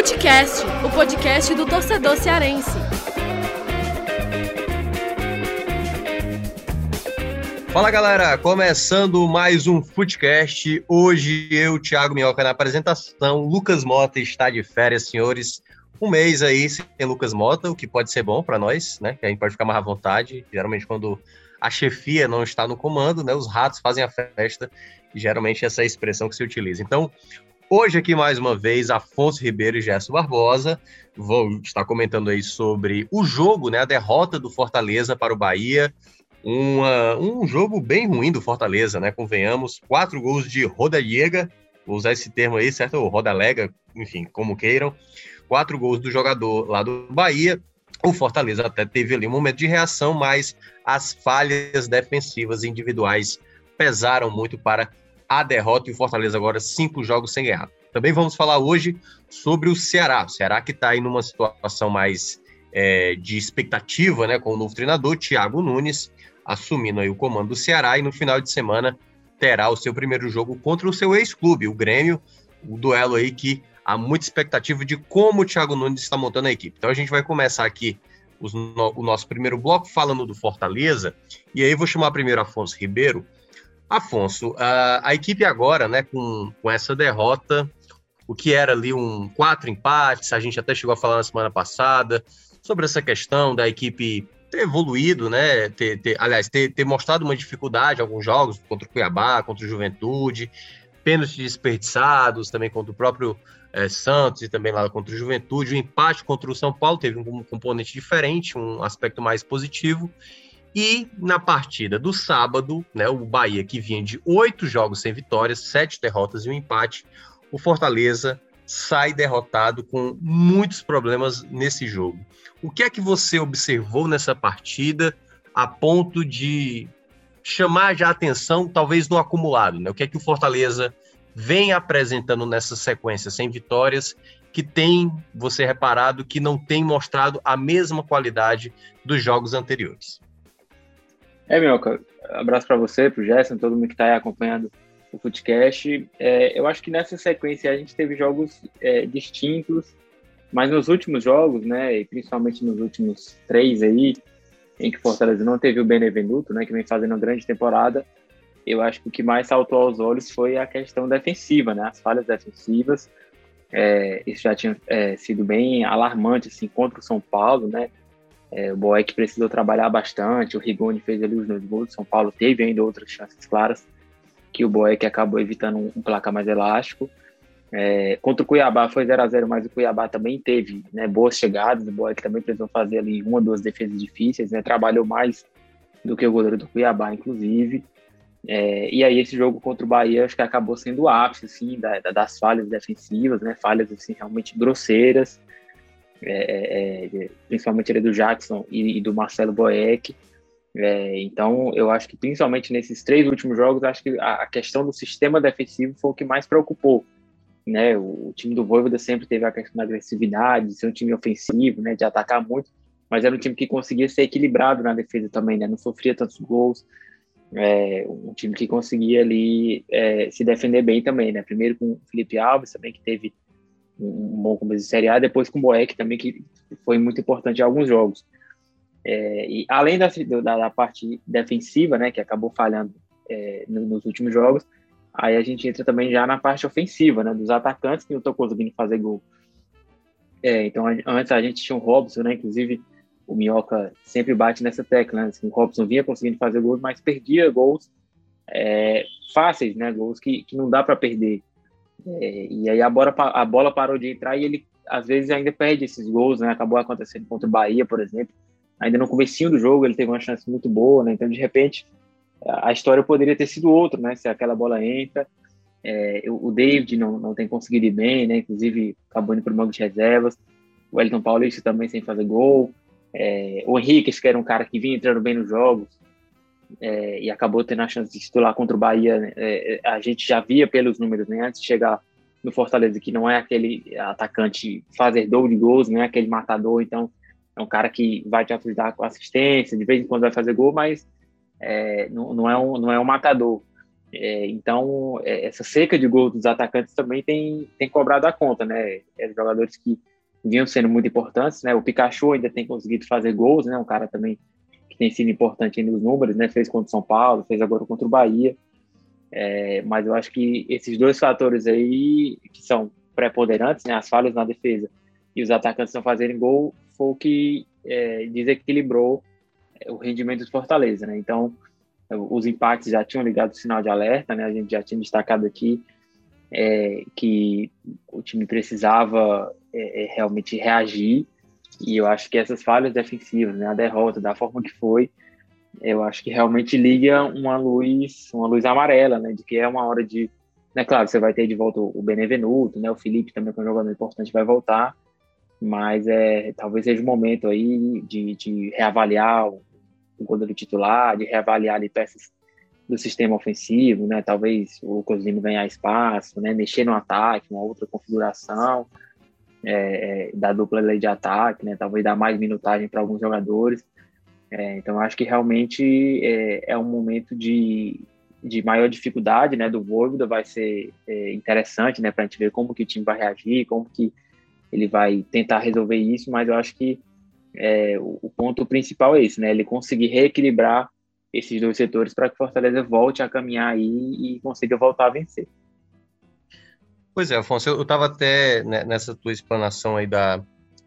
Futecast, o podcast do torcedor cearense. Fala galera, começando mais um Footcast. Hoje eu, Thiago Minhoca, na apresentação. Lucas Mota está de férias, senhores. Um mês aí sem Lucas Mota, o que pode ser bom para nós, né? Que a gente pode ficar mais à vontade. Geralmente, quando a chefia não está no comando, né? Os ratos fazem a festa. Geralmente essa é a expressão que se utiliza. Então, hoje aqui mais uma vez, Afonso Ribeiro e Gerson Barbosa. Vou estar comentando aí sobre o jogo, né? A derrota do Fortaleza para o Bahia uma, um jogo bem ruim do Fortaleza, né? Convenhamos, quatro gols de Rodallega, vou usar esse termo aí, certo? Ou Rodalega, enfim, como queiram. Quatro gols do jogador lá do Bahia. O Fortaleza até teve ali um momento de reação, mas as falhas defensivas individuais pesaram muito para a derrota e o Fortaleza agora cinco jogos sem ganhar. Também vamos falar hoje sobre o Ceará. O Ceará que está aí numa situação mais é, de expectativa, né, com o novo treinador, Thiago Nunes, assumindo aí o comando do Ceará e no final de semana terá o seu primeiro jogo contra o seu ex-clube, o Grêmio, o duelo aí que há muita expectativa de como o Thiago Nunes está montando a equipe. Então a gente vai começar aqui os, no, o nosso primeiro bloco falando do Fortaleza, e aí vou chamar primeiro Afonso Ribeiro. Afonso, a, a equipe agora, né, com, com essa derrota, o que era ali um quatro empates, a gente até chegou a falar na semana passada sobre essa questão da equipe ter evoluído, né? Ter, ter, aliás, ter, ter mostrado uma dificuldade em alguns jogos, contra o Cuiabá, contra o Juventude, pênaltis desperdiçados, também contra o próprio é, Santos e também lá contra o Juventude. O empate contra o São Paulo teve um componente diferente, um aspecto mais positivo. E na partida do sábado, né, o Bahia, que vinha de oito jogos sem vitórias, sete derrotas e um empate, o Fortaleza sai derrotado com muitos problemas nesse jogo. O que é que você observou nessa partida a ponto de chamar já a atenção, talvez no acumulado? Né? O que é que o Fortaleza vem apresentando nessa sequência sem vitórias que tem, você reparado, que não tem mostrado a mesma qualidade dos jogos anteriores? É, Minhoca, abraço para você, para o Gerson, todo mundo que está aí acompanhando o Footcast. É, eu acho que nessa sequência a gente teve jogos é, distintos, mas nos últimos jogos, né, e principalmente nos últimos três aí, em que Fortaleza não teve o Benevenuto, né, que vem fazendo uma grande temporada, eu acho que o que mais saltou aos olhos foi a questão defensiva, né, as falhas defensivas. É, isso já tinha é, sido bem alarmante assim contra o São Paulo, né? É, o Boeck precisou trabalhar bastante, o Rigoni fez ali os dois gols, São Paulo teve ainda outras chances claras que o Boeck acabou evitando um, um placar mais elástico. É, contra o Cuiabá foi 0 a 0 mas o Cuiabá também teve né, boas chegadas. O Boeck também precisou fazer ali uma ou duas defesas difíceis, né, trabalhou mais do que o goleiro do Cuiabá, inclusive. É, e aí esse jogo contra o Bahia acho que acabou sendo o ápice assim, da, da, das falhas defensivas, né, falhas assim, realmente grosseiras, é, é, é principalmente do Jackson e, e do Marcelo Boeck. É, então, eu acho que principalmente nesses três últimos jogos, acho que a, a questão do sistema defensivo foi o que mais preocupou. Né? O, o, time do Voivoda sempre teve a questão da agressividade, de ser um time ofensivo, né? de atacar muito, mas era um time que conseguia ser equilibrado na defesa também, né? não sofria tantos gols. É, um time que conseguia ali é, se defender bem também, né? Primeiro com o Felipe Alves também, que teve um bom começo de Série A, depois com o Boeck também, que foi muito importante em alguns jogos. É, e além da, da, da, parte defensiva, né, que acabou falhando é, nos últimos jogos, aí a gente entra também já na parte ofensiva, né, dos atacantes que não estão conseguindo fazer gol. É, então, antes a gente tinha o Robson, né, inclusive o Minhoca sempre bate nessa tecla, né, assim, o Robson vinha conseguindo fazer gols, mas perdia gols é, fáceis, né, gols que, que não dá para perder. É, e aí a bola, a bola parou de entrar e ele às vezes ainda perde esses gols, né, acabou acontecendo contra o Bahia, por exemplo, ainda no comecinho do jogo ele teve uma chance muito boa, né? Então, de repente, a história poderia ter sido outra, né? Se aquela bola entra. É, o David não, não tem conseguido ir bem, né? Inclusive, acabou indo para o banco de reservas. O Elton Paulista também sem fazer gol. É, o Henrique, que era um cara que vinha entrando bem nos jogos é, e acabou tendo a chance de titular contra o Bahia. Né? É, a gente já via pelos números, né? Antes de chegar no Fortaleza, que não é aquele atacante fazedor de gols, não é aquele matador, então é um cara que vai te ajudar com assistência, de vez em quando vai fazer gol, mas é, não, não, é um, não é um matador. É, então, é, essa seca de gols dos atacantes também tem, tem cobrado a conta, né? É, jogadores que vinham sendo muito importantes, né? O Pikachu ainda tem conseguido fazer gols, né? Um cara também tem sido importante nos números, né? Fez contra o São Paulo, fez agora contra o Bahia. É, mas eu acho que esses dois fatores aí, que são preponderantes, né? As falhas na defesa e os atacantes não fazerem gol, foi o que é, desequilibrou o rendimento do Fortaleza, né? Então, os empates já tinham ligado o sinal de alerta, né? A gente já tinha destacado aqui é, que o time precisava é, é, realmente reagir e eu acho que essas falhas defensivas, né? A derrota da forma que foi, eu acho que realmente liga uma luz, uma luz amarela, né? De que é uma hora de, né? Claro, você vai ter de volta o Benevenuto, né? O Felipe também que é um jogador importante vai voltar, mas é talvez seja o momento aí de, de reavaliar o, goleiro titular, de reavaliar ali peças do sistema ofensivo, né? Talvez o Lucas ganhar espaço, né? Mexer no ataque, uma outra configuração é, é, da dupla lei de ataque, né? Talvez dar mais minutagem para alguns jogadores. É, então acho que realmente é, é, um momento de, de maior dificuldade, né? Do Voivoda vai ser é, interessante, né? Para a gente ver como que o time vai reagir, como que ele vai tentar resolver isso, mas eu acho que é, o, o, ponto principal é esse, né? Ele conseguir reequilibrar esses dois setores para que Fortaleza volte a caminhar aí e consiga voltar a vencer. Pois é, Afonso, eu estava até né, nessa tua explanação aí da,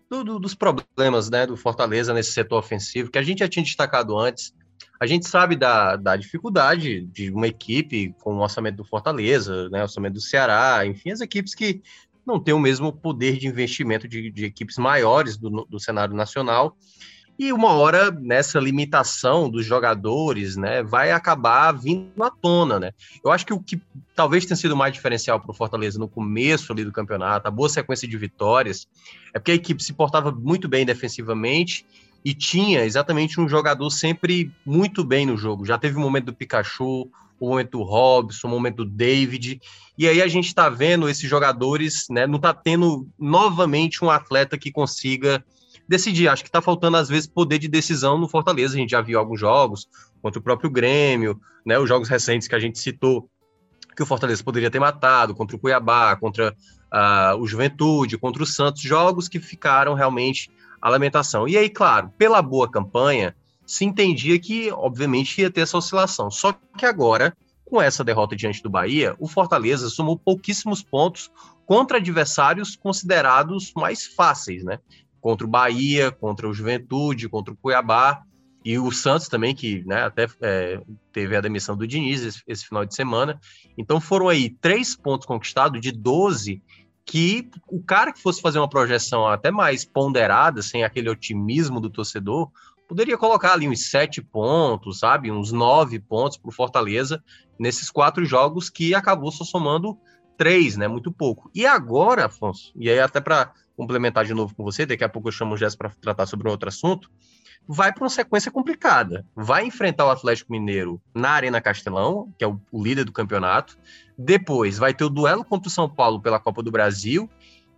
do, do, dos problemas né, do Fortaleza nesse setor ofensivo, que a gente já tinha destacado antes. A gente sabe da, da dificuldade de uma equipe com o orçamento do Fortaleza, né, orçamento do Ceará, enfim, as equipes que não têm o mesmo poder de investimento de, de equipes maiores do, do cenário nacional. E uma hora, nessa limitação dos jogadores, né, vai acabar vindo à tona, né? Eu acho que o que talvez tenha sido mais diferencial para o Fortaleza no começo ali do campeonato, a boa sequência de vitórias, é porque a equipe se portava muito bem defensivamente e tinha exatamente um jogador sempre muito bem no jogo. Já teve o momento do Pikachu, o momento do Robson, o momento do David, e aí a gente está vendo esses jogadores, né, não está tendo novamente um atleta que consiga decidir. Acho que está faltando, às vezes, poder de decisão no Fortaleza. A gente já viu alguns jogos contra o próprio Grêmio, né? Os jogos recentes que a gente citou, que o Fortaleza poderia ter matado, contra o Cuiabá, contra uh, o Juventude, contra o Santos, jogos que ficaram realmente a lamentação. E aí, claro, pela boa campanha, se entendia que, obviamente, ia ter essa oscilação. Só que agora, com essa derrota diante do Bahia, o Fortaleza somou pouquíssimos pontos contra adversários considerados mais fáceis, né? Contra o Bahia, contra o Juventude, contra o Cuiabá e o Santos também, que né, até é, teve a demissão do Diniz esse, esse, final de semana. Então foram aí três pontos conquistados de 12 que o cara que fosse fazer uma projeção até mais ponderada, sem aquele otimismo do torcedor, poderia colocar ali uns sete pontos, sabe? Uns nove pontos para o Fortaleza nesses quatro jogos que acabou só somando três, né? Muito pouco. E agora, Afonso, e aí até para complementar de novo com você, daqui a pouco eu chamo o Jéssica para tratar sobre um outro assunto, vai para uma sequência complicada. Vai enfrentar o Atlético Mineiro na Arena Castelão, que é o, o, líder do campeonato. Depois vai ter o duelo contra o São Paulo pela Copa do Brasil.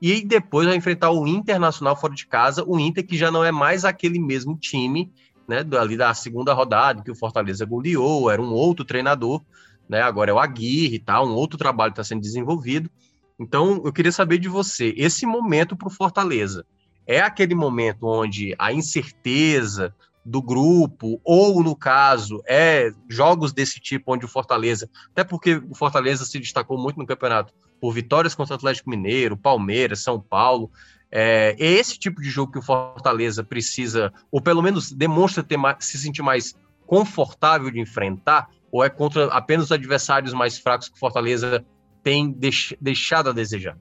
E depois vai enfrentar o Internacional fora de casa, o Inter que já não é mais aquele mesmo time, né, ali da segunda rodada, que o Fortaleza goleou, era um outro treinador, né, agora é o Aguirre e tal, um outro trabalho está sendo desenvolvido. Então, eu queria saber de você, esse momento para o Fortaleza, é aquele momento onde a incerteza do grupo, ou no caso, é jogos desse tipo onde o Fortaleza, até porque o Fortaleza se destacou muito no campeonato por vitórias contra o Atlético Mineiro, Palmeiras, São Paulo. É, é esse tipo de jogo que o Fortaleza precisa, ou pelo menos demonstra ter mais, se sentir mais confortável de enfrentar, ou é contra apenas os adversários mais fracos que o Fortaleza tem deix, deixado a desejar?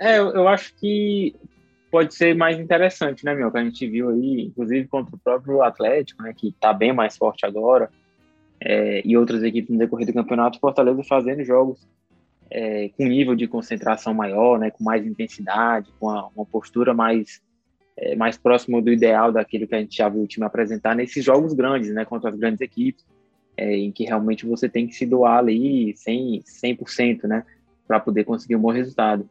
É, eu, eu, acho que pode ser mais interessante, né, meu? Que a gente viu aí, inclusive contra o próprio Atlético, né, que tá bem mais forte agora, é, e outras equipes no decorrer do campeonato, Fortaleza fazendo jogos é, com nível de concentração maior, né, com mais intensidade, com a, uma postura mais é, mais próximo do ideal daquilo que a gente já viu o time apresentar nesses jogos grandes, né, contra as grandes equipes é, em que realmente você tem que se doar ali 100%, 100% né, para poder conseguir um bom resultado.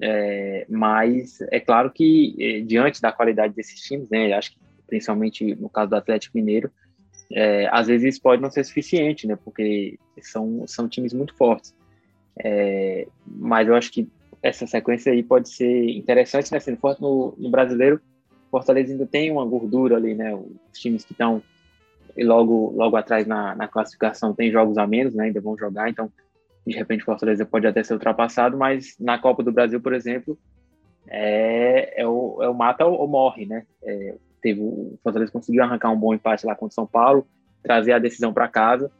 É, mas é claro que, é, diante da qualidade desses times, né, acho que principalmente no caso do Atlético Mineiro, é, às vezes isso pode não ser suficiente, né? Porque são, são times muito fortes. É, mas eu acho que essa sequência aí pode ser interessante, né? Sendo forte no, no brasileiro, Fortaleza ainda tem uma gordura ali, né? Os times que estão logo, logo atrás na, na classificação tem jogos a menos, né? Ainda vão jogar, então de repente Fortaleza pode até ser ultrapassado, mas na Copa do Brasil, por exemplo, é, é, o, é o mata ou morre, né? É, teve o Fortaleza conseguiu arrancar um bom empate lá contra o São Paulo, trazer a decisão para casa,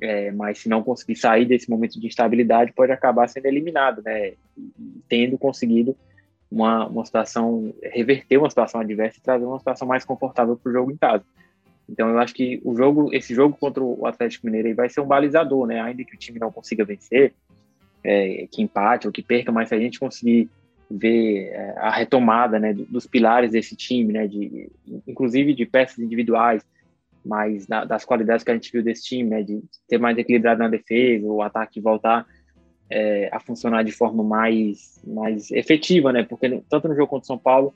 é, mas se não conseguir sair desse momento de instabilidade, pode acabar sendo eliminado, né? Tendo conseguido uma, uma situação, reverter uma situação adversa e trazer uma situação mais confortável para o jogo em casa. Então eu acho que o jogo, esse jogo contra o Atlético Mineiro vai ser um balizador, né? Ainda que o time não consiga vencer, é, que empate ou que perca, mas se a gente conseguir ver é, a retomada, né, dos pilares desse time, né, de, inclusive de peças individuais, mas da, das qualidades que a gente viu desse time, né, de ter mais equilibrado na defesa, o ataque voltar é, a funcionar de forma mais, mais efetiva, né, porque tanto no jogo contra o São Paulo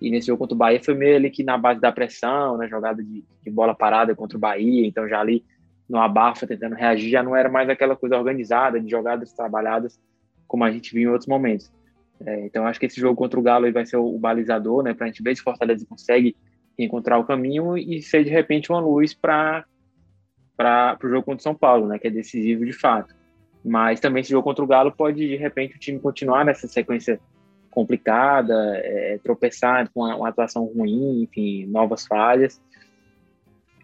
e nesse jogo contra o Bahia foi meio ali que na base da pressão, né, jogada de, de, bola parada contra o Bahia, então já ali no abafa tentando reagir, já não era mais aquela coisa organizada de jogadas trabalhadas como a gente viu em outros momentos. É, então acho que esse jogo contra o Galo vai ser o, o balizador, né, para a gente ver se Fortaleza consegue encontrar o caminho e ser de repente uma luz para para o jogo contra o São Paulo, né, que é decisivo de fato. Mas também esse jogo contra o Galo pode de repente o time continuar nessa sequência complicada, é, tropeçar com uma, uma, atuação ruim, enfim, novas falhas,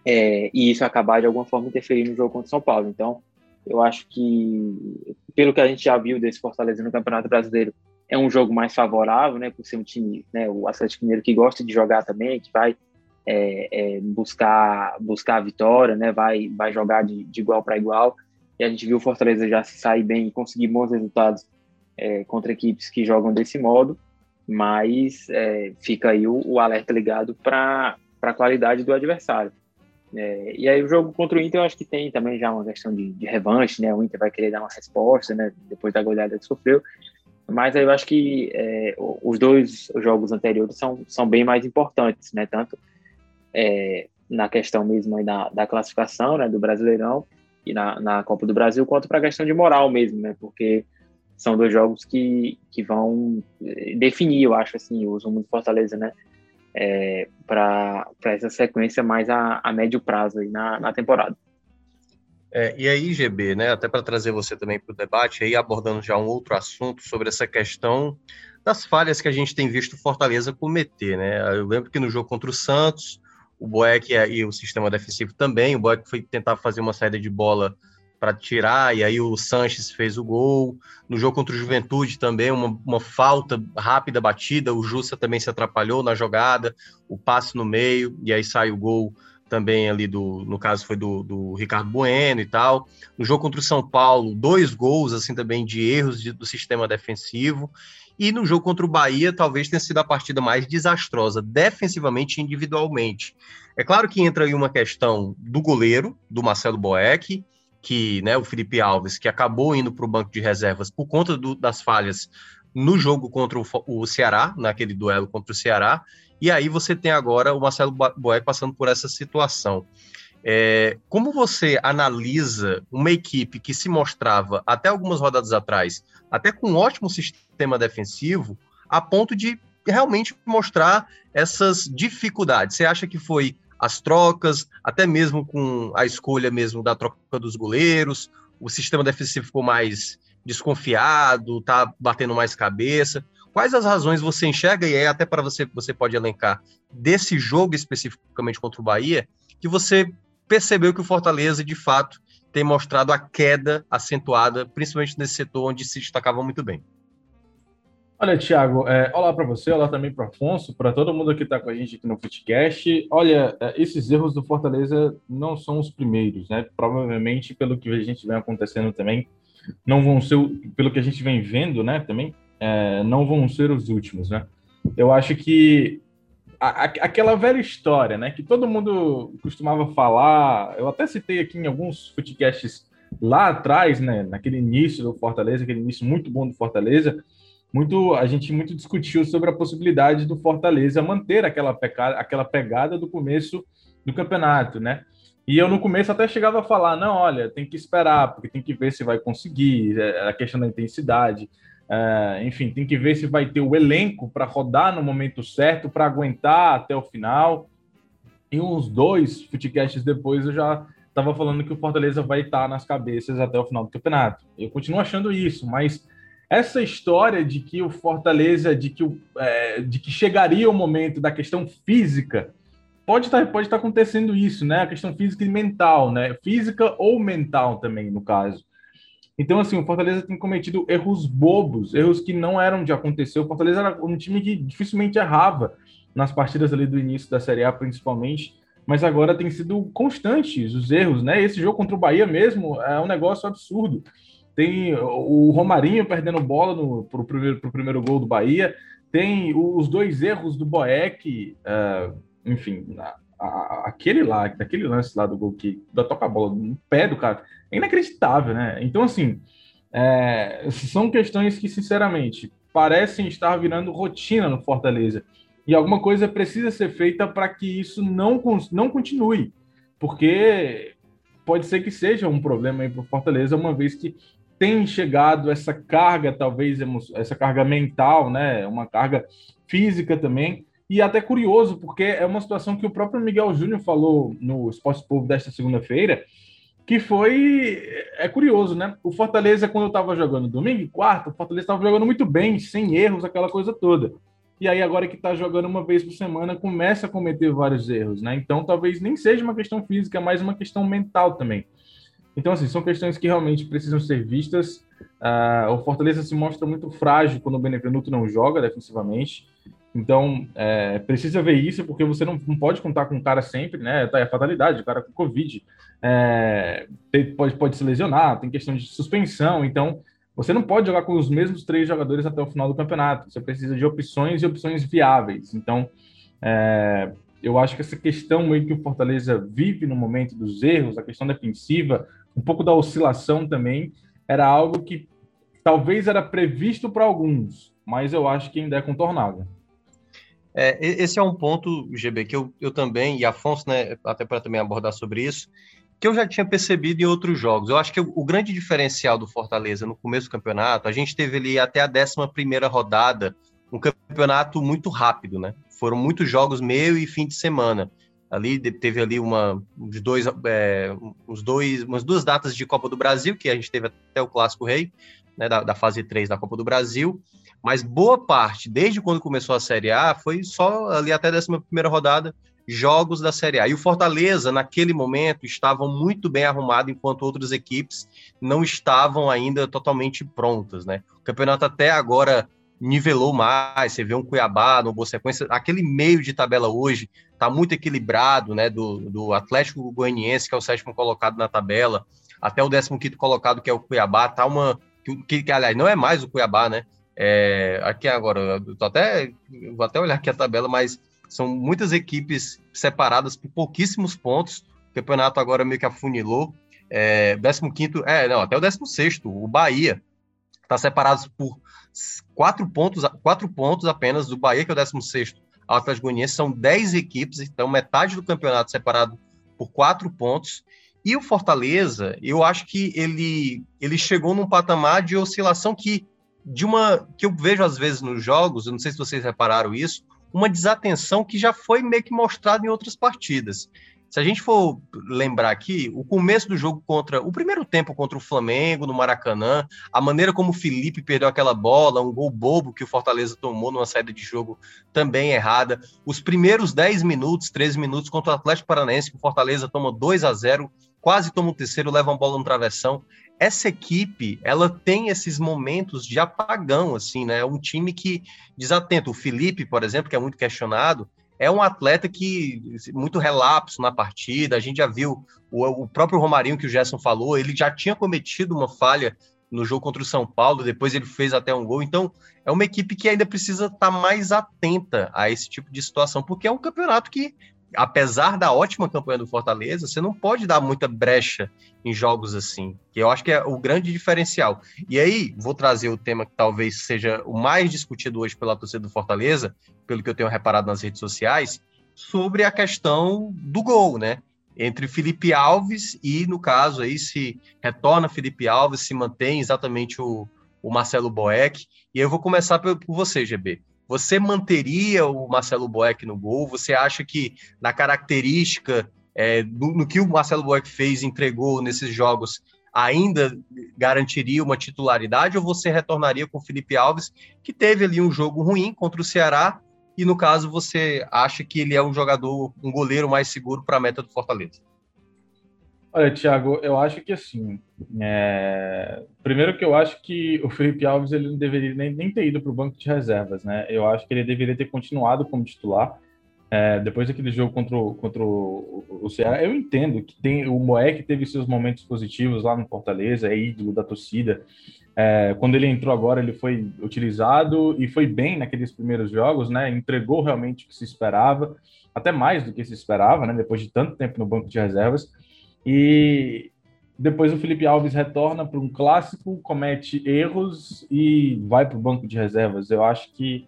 é, e isso acabar de alguma forma interferindo no jogo contra o São Paulo. Então, eu acho que, pelo que a gente já viu desse Fortaleza no Campeonato Brasileiro, é um jogo mais favorável, né, por ser um time, né, o Atlético Mineiro que gosta de jogar também, que vai é, é, buscar buscar a vitória, né, vai vai jogar de, de igual para igual. E a gente viu o Fortaleza já se sair bem e conseguir bons resultados é, contra equipes que jogam desse modo, mas é, fica aí o, o alerta ligado para a qualidade do adversário. É, e aí o jogo contra o Inter eu acho que tem também já uma questão de, de revanche, né? O Inter vai querer dar uma resposta, né? Depois da goleada que sofreu. Mas aí eu acho que é, os dois jogos anteriores são, são bem mais importantes, né? Tanto é, na questão mesmo da, da classificação, né? Do Brasileirão e na, na Copa do Brasil, quanto para a questão de moral mesmo, né? Porque são dois jogos que, que vão definir, eu acho, assim, o Zumo de Fortaleza, né? É, para essa sequência mais a, a médio prazo aí na, na temporada. É, e aí, GB, né, até para trazer você também para o debate, aí abordando já um outro assunto sobre essa questão das falhas que a gente tem visto Fortaleza cometer, né? Eu lembro que no jogo contra o Santos, o Boeck e o sistema defensivo também, o Boeck foi tentar fazer uma saída de bola para tirar, e aí o Sanches fez o gol. No jogo contra o Juventude também, uma, uma falta rápida batida, o Justa também se atrapalhou na jogada, o passe no meio, e aí sai o gol também ali do, no caso foi do, do Ricardo Bueno e tal. No jogo contra o São Paulo, dois gols assim também de erros de, do sistema defensivo. E no jogo contra o Bahia, talvez tenha sido a partida mais desastrosa, defensivamente e individualmente. É claro que entra aí uma questão do goleiro, do Marcelo Boeck, que né, o Felipe Alves, que acabou indo para o banco de reservas por conta do, das falhas no jogo contra o, o, Ceará, naquele duelo contra o Ceará, e aí você tem agora o Marcelo Boeck passando por essa situação. É, como você analisa uma equipe que se mostrava até algumas rodadas atrás, até com um ótimo sistema defensivo, a ponto de realmente mostrar essas dificuldades? Você acha que foi as trocas, até mesmo com a escolha mesmo da troca dos goleiros, o sistema defensivo ficou mais desconfiado, tá batendo mais cabeça. Quais as razões você enxerga, e até para você, você pode elencar, desse jogo especificamente contra o Bahia, que você percebeu que o Fortaleza, de fato, tem mostrado a queda acentuada, principalmente nesse setor onde se destacava muito bem? Olha, Thiago, é, olá para você, olá também para Afonso, para todo mundo que está com a gente aqui no Footcast. Olha, é, esses erros do Fortaleza não são os primeiros, né? Provavelmente, pelo que a gente vem acontecendo também, não vão ser, pelo que a gente vem vendo, né, também, é, não vão ser os últimos, né? Eu acho que a, a, aquela velha história, né, que todo mundo costumava falar, eu até citei aqui em alguns Footcasts lá atrás, né, naquele início do Fortaleza, aquele início muito bom do Fortaleza, muito a gente muito discutiu sobre a possibilidade do Fortaleza manter aquela pegada, aquela pegada do começo do campeonato, né? E eu no começo até chegava a falar, não, olha, tem que esperar, porque tem que ver se vai conseguir, é, a questão da intensidade, é, enfim, tem que ver se vai ter o elenco para rodar no momento certo, para aguentar até o final. E uns dois futcasts depois eu já estava falando que o Fortaleza vai estar nas cabeças até o final do campeonato. Eu continuo achando isso, mas essa história de que o Fortaleza, de que, o, é, de que chegaria o momento da questão física, pode estar tá, pode estar tá acontecendo isso, né? A questão física e mental, né? Física ou mental também, no caso. Então, assim, o Fortaleza tem cometido erros bobos, erros que não eram de acontecer. O Fortaleza era um time que dificilmente errava nas partidas ali do início da Série A, principalmente, mas agora tem sido constantes os erros, né? Esse jogo contra o Bahia mesmo é um negócio absurdo. Tem o Romarinho perdendo bola para o primeiro, pro primeiro gol do Bahia, tem os dois erros do Boeck, uh, enfim, a, a, aquele lá, aquele lance lá do gol que da toca a bola no pé do cara, é inacreditável, né? Então, assim, é, são questões que, sinceramente, parecem estar virando rotina no Fortaleza. E alguma coisa precisa ser feita para que isso não, não continue. Porque pode ser que seja um problema aí para o Fortaleza, uma vez que tem chegado essa carga, talvez essa carga mental, né? Uma carga física também, e até curioso, porque é uma situação que o próprio Miguel Júnior falou no Esporte Povo desta segunda-feira, que foi. É curioso, né? O Fortaleza, quando eu estava jogando domingo e quarta, o Fortaleza estava jogando muito bem, sem erros, aquela coisa toda. E aí, agora que está jogando uma vez por semana, começa a cometer vários erros, né? Então, talvez nem seja uma questão física, mas uma questão mental também. Então, assim, são questões que realmente precisam ser vistas. Uh, o Fortaleza se mostra muito frágil quando o Benevenuto não joga defensivamente. Então, é, precisa ver isso, porque você não, não, pode contar com o cara sempre, né? Tá, é fatalidade, o cara com Covid é, pode, pode se lesionar, tem questão de suspensão. Então, você não pode jogar com os mesmos três jogadores até o final do campeonato. Você precisa de opções e opções viáveis. Então, é, eu acho que essa questão meio que o Fortaleza vive no momento dos erros, a questão defensiva, um pouco da oscilação também, era algo que talvez era previsto para alguns, mas eu acho que ainda é contornável. É, esse é um ponto, GB, que eu, eu também, e Afonso, né, até para também abordar sobre isso, que eu já tinha percebido em outros jogos. Eu acho que o, o, grande diferencial do Fortaleza no começo do campeonato, a gente teve ali até a 11 rodada, um campeonato muito rápido, né? Foram muitos jogos meio e fim de semana. Ali teve ali uma, uns dois, é, uns dois, umas duas datas de Copa do Brasil, que a gente teve até o Clássico Rei, né, da, da fase 3 da Copa do Brasil, mas boa parte, desde quando começou a Série A, foi só ali até a 11 rodada, jogos da Série A. E o Fortaleza, naquele momento, estavam muito bem arrumado, enquanto outras equipes não estavam ainda totalmente prontas, né? O campeonato até agora nivelou mais, você vê um Cuiabá no boa sequência, aquele meio de tabela hoje está muito equilibrado, né, do, do Atlético Goianiense, que é o sétimo colocado na tabela, até o décimo quinto colocado, que é o Cuiabá, tá uma, que, que aliás, não é mais o Cuiabá, né, é, aqui agora, tô até, vou até olhar aqui a tabela, mas são muitas equipes separadas por pouquíssimos pontos. O campeonato agora meio que afunilou. É, 15, é, não, até o 16, o Bahia está separado por quatro pontos, quatro pontos apenas do Bahia, que é o 16 ao Goianiense. São 10 equipes, então metade do campeonato separado por quatro pontos. E o Fortaleza, eu acho que ele, ele chegou num patamar de oscilação que de uma que eu vejo às vezes nos jogos, eu não sei se vocês repararam isso, uma desatenção que já foi meio que mostrada em outras partidas. Se a gente for lembrar aqui, o começo do jogo contra o primeiro tempo contra o Flamengo no Maracanã, a maneira como o Felipe perdeu aquela bola, um gol bobo que o Fortaleza tomou numa saída de jogo também errada. Os primeiros 10 minutos, 13 minutos contra o Atlético Paranaense, que o Fortaleza toma 2 a 0, quase toma um terceiro, leva uma bola no travessão essa equipe, ela tem esses momentos de apagão, assim, né? É um time que desatento. O Felipe, por exemplo, que é muito questionado, é um atleta que muito relapso na partida. A gente já viu o, o próprio Romarinho que o Gerson falou, ele já tinha cometido uma falha no jogo contra o São Paulo, depois ele fez até um gol. Então, é uma equipe que ainda precisa estar mais atenta a esse tipo de situação, porque é um campeonato que apesar da ótima campanha do Fortaleza, você não pode dar muita brecha em jogos assim, que eu acho que é o grande diferencial. E aí, vou trazer o tema que talvez seja o mais discutido hoje pela torcida do Fortaleza, pelo que eu tenho reparado nas redes sociais, sobre a questão do gol, né? entre Felipe Alves e, no caso, aí se retorna Felipe Alves, se mantém exatamente o, o Marcelo Boeck. E eu vou começar por, por você, GB. Você manteria o Marcelo Boeck no gol? Você acha que na característica, é, no, no, que o Marcelo Boeck fez, entregou nesses jogos, ainda garantiria uma titularidade? Ou você retornaria com o Felipe Alves, que teve ali um jogo ruim contra o Ceará, e no caso você acha que ele é um jogador, um goleiro mais seguro para a meta do Fortaleza? Olha, Thiago, eu acho que assim. É... Primeiro que eu acho que o Felipe Alves ele não deveria nem, nem ter ido para o banco de reservas, né? Eu acho que ele deveria ter continuado como titular. É, depois daquele jogo contra, o, contra o, Ceará, eu entendo que tem o Moek teve seus momentos positivos lá no Fortaleza, é ídolo da torcida. É, quando ele entrou agora, ele foi utilizado e foi bem naqueles primeiros jogos, né? Entregou realmente o que se esperava, até mais do que se esperava, né? Depois de tanto tempo no banco de reservas. E depois o Felipe Alves retorna para um clássico, comete erros e vai para o banco de reservas. Eu acho que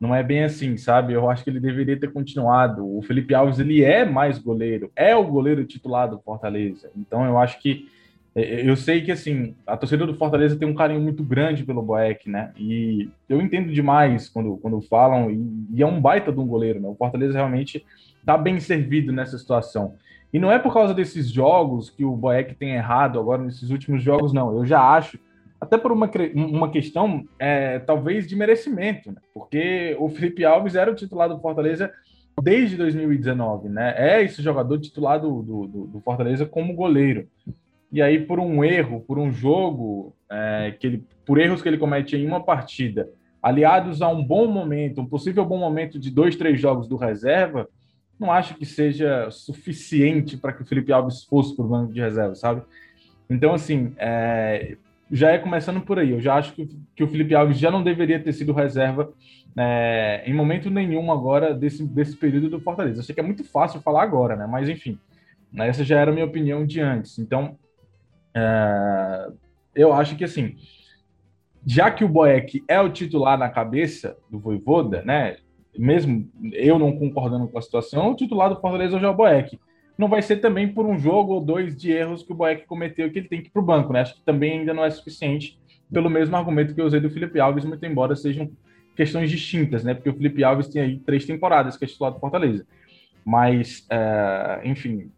não é bem assim, sabe? Eu acho que ele deveria ter continuado. O Felipe Alves ele é mais goleiro, é o goleiro titular do Fortaleza. Então eu acho que eu sei que assim a torcida do Fortaleza tem um carinho muito grande pelo Boeck, né? E eu entendo demais quando, quando falam e, e é um baita de um goleiro, né? O Fortaleza realmente está bem servido nessa situação. E não é por causa desses jogos que o Boeck tem errado agora nesses últimos jogos, não. Eu já acho, até por uma, uma questão é, talvez de merecimento, né? porque o Felipe Alves era o titular do Fortaleza desde 2019, né? É esse jogador titular do, do, do Fortaleza como goleiro e aí por um erro, por um jogo, é, que ele, por erros que ele comete em uma partida, aliados a um bom momento, um possível bom momento de dois, três jogos do reserva, não acho que seja suficiente para que o Felipe Alves fosse para o banco de reserva, sabe? Então, assim, é, já é começando por aí. Eu já acho que, que o Felipe Alves já não deveria ter sido reserva é, em momento nenhum agora desse, desse período do Fortaleza. Eu sei que é muito fácil falar agora, né? Mas, enfim, essa já era a minha opinião de antes. Então, é, eu acho que assim, já que o Boeck é o titular na cabeça do Voivoda, né? Mesmo eu não concordando com a situação, o titular do Fortaleza hoje é o Boeck. Não vai ser também por um jogo ou dois de erros que o Boeck cometeu que ele tem que ir para o banco, né? Acho que também ainda não é suficiente pelo mesmo argumento que eu usei do Felipe Alves, muito embora sejam questões distintas, né? Porque o Felipe Alves tem aí três temporadas que é titular do Fortaleza. Mas, é, enfim,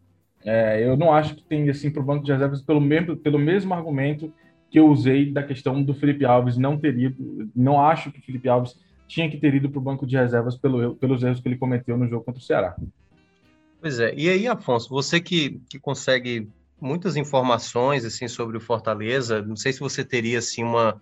é, eu não acho que tem assim para o banco de reservas pelo mesmo, pelo mesmo argumento que eu usei da questão do Felipe Alves não ter ido. Não acho que o Felipe Alves tinha que ter ido para o banco de reservas pelo, pelos erros que ele cometeu no jogo contra o Ceará. Pois é. E aí, Afonso, você que, que consegue muitas informações assim sobre o Fortaleza, não sei se você teria assim uma,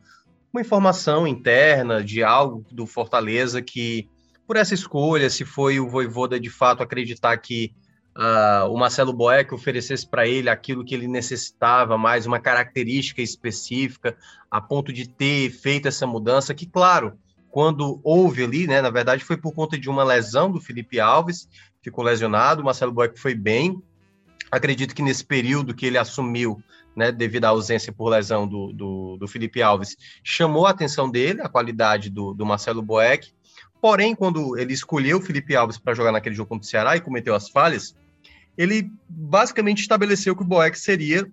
uma informação interna de algo do Fortaleza que por essa escolha, se foi o Voivoda de fato acreditar que uh, o Marcelo Boeck oferecesse para ele aquilo que ele necessitava, mais uma característica específica, a ponto de ter feito essa mudança, que, claro, quando houve ali, né, na verdade foi por conta de uma lesão do Felipe Alves, ficou lesionado, o Marcelo Boeck foi bem, acredito que nesse período que ele assumiu, né, devido à ausência por lesão do, do, do Felipe Alves, chamou a atenção dele, a qualidade do, do Marcelo Boeck, porém, quando ele escolheu o Felipe Alves para jogar naquele jogo contra o Ceará e cometeu as falhas, ele basicamente estabeleceu que o Boeck seria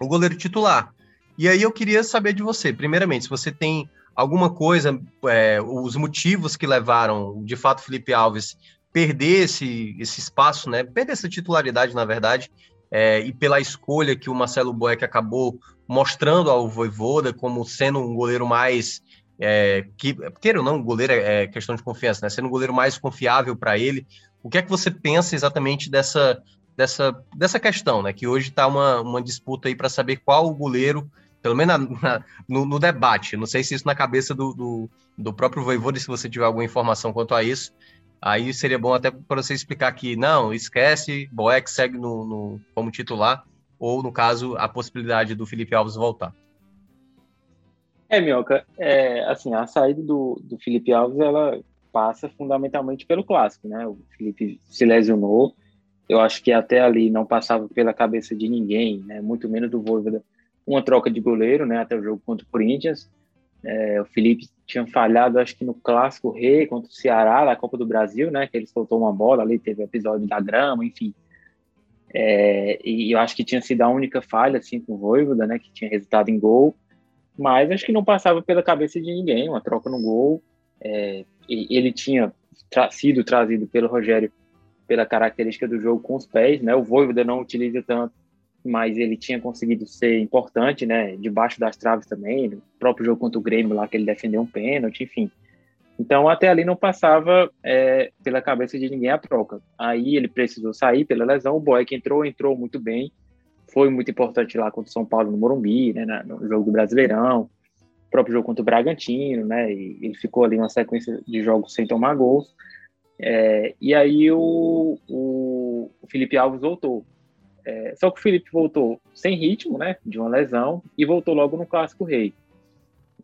o goleiro titular. E aí eu queria saber de você, primeiramente, se você tem alguma coisa, é, os motivos que levaram, de fato, Felipe Alves perder esse, esse espaço, né? Perder essa titularidade, na verdade, é, e pela escolha que o Marcelo Boeck acabou mostrando ao Voivoda como sendo um goleiro mais é, que, queira ou não, goleiro é, é questão de confiança, né? Sendo um goleiro mais confiável para ele, o que é que você pensa exatamente dessa, dessa, dessa questão, né? Que hoje está uma, uma disputa aí para saber qual o goleiro, pelo menos na, na, no, no, debate. Não sei se isso na cabeça do, do, do próprio Voivoda, se você tiver alguma informação quanto a isso. Aí seria bom até para você explicar que não, esquece, Boeck segue no, no, como titular, ou no caso, a possibilidade do Felipe Alves voltar. É, Mioca, é, assim, a saída do, do Felipe Alves, ela passa fundamentalmente pelo clássico, né? O Felipe se lesionou, eu acho que até ali não passava pela cabeça de ninguém, né? Muito menos do Voivoda, uma troca de goleiro, né? Até o jogo contra o Corinthians. É, o Felipe tinha falhado, acho que no clássico rei contra o Ceará, na Copa do Brasil, né? Que ele soltou uma bola ali, teve episódio da grama, enfim. É, e eu acho que tinha sido a única falha, assim, com o Voivoda, né, que tinha resultado em gol, mas acho que não passava pela cabeça de ninguém, uma troca no gol. É, ele tinha tra sido trazido pelo Rogério pela característica do jogo com os pés, né? O Voivoda não utiliza tanto, mas ele tinha conseguido ser importante, né? Debaixo das traves também, no próprio jogo contra o Grêmio lá que ele defendeu um pênalti, enfim. Então, até ali não passava é, pela cabeça de ninguém a troca. Aí ele precisou sair pela lesão. O Boeck entrou, entrou muito bem. Foi muito importante lá contra o São Paulo no Morumbi, né, no jogo do Brasileirão. Próprio jogo contra o Bragantino, né? E ele ficou ali uma sequência de jogos sem tomar gols. É, e aí o, o, Felipe Alves voltou. É, só que o Felipe voltou sem ritmo, né? De uma lesão, e voltou logo no Clássico Rei.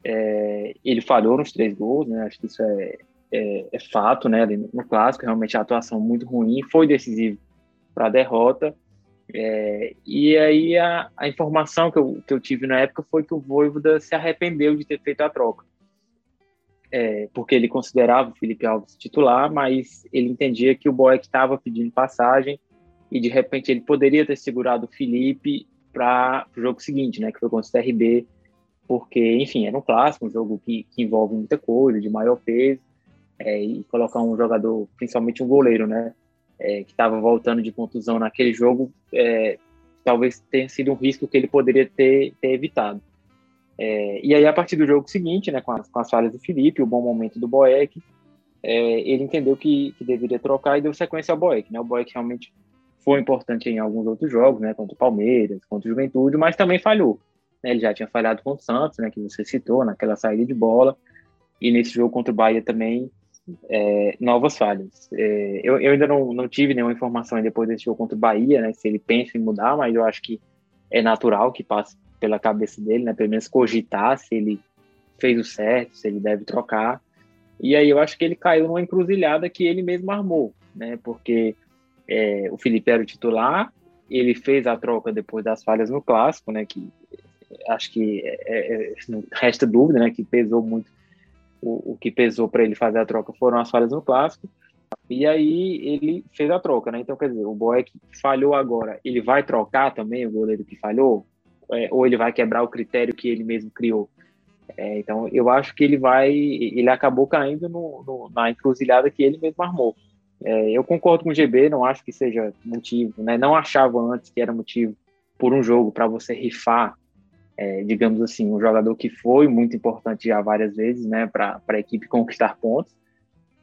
É, ele falhou nos três gols, né? Acho que isso é, é, é fato, né? No clássico, realmente a atuação muito ruim, foi decisivo para a derrota. É, e aí a, a, informação que eu, que eu tive na época foi que o Voivoda se arrependeu de ter feito a troca. É, porque ele considerava o Felipe Alves titular, mas ele entendia que o Boeck estava pedindo passagem e de repente ele poderia ter segurado o Felipe para o jogo seguinte, né, que foi contra o CRB, porque, enfim, era um clássico, um jogo que, que envolve muita coisa, de maior peso, é, e colocar um jogador, principalmente um goleiro, né, é, que estava voltando de contusão naquele jogo, é, talvez tenha sido um risco que ele poderia ter, ter evitado. É, e aí, a partir do jogo seguinte, né, com as, com as falhas do Felipe, o bom momento do Boeck, é, ele entendeu que, que deveria trocar e deu sequência ao Boeck. Né? O Boeck realmente foi importante em alguns outros jogos, né, contra o Palmeiras, contra o Juventude, mas também falhou. Né? Ele já tinha falhado contra o Santos, né, que você citou, naquela saída de bola, e nesse jogo contra o Bahia também, é, novas falhas. É, eu, eu, ainda não, não tive nenhuma informação depois desse jogo contra o Bahia, né, se ele pensa em mudar, mas eu acho que é natural que passe pela cabeça dele, né, pelo menos cogitar se ele fez o certo, se ele deve trocar. E aí eu acho que ele caiu numa encruzilhada que ele mesmo armou, né, porque é, o Felipe era o titular, ele fez a troca depois das falhas no clássico, né, que acho que é, é, não resta dúvida, né, que pesou muito. O, o que pesou para ele fazer a troca foram as falhas no clássico. E aí ele fez a troca, né? Então, quer dizer, o Boeck falhou agora, ele vai trocar também o goleiro que falhou? É, ou ele vai quebrar o critério que ele mesmo criou? É, então, eu acho que ele vai, ele acabou caindo no, no, na encruzilhada que ele mesmo armou. É, eu concordo com o GB, não acho que seja motivo, né? Não achava antes que era motivo por um jogo para você rifar é, digamos assim, um jogador que foi muito importante já várias vezes, né, para a equipe conquistar pontos.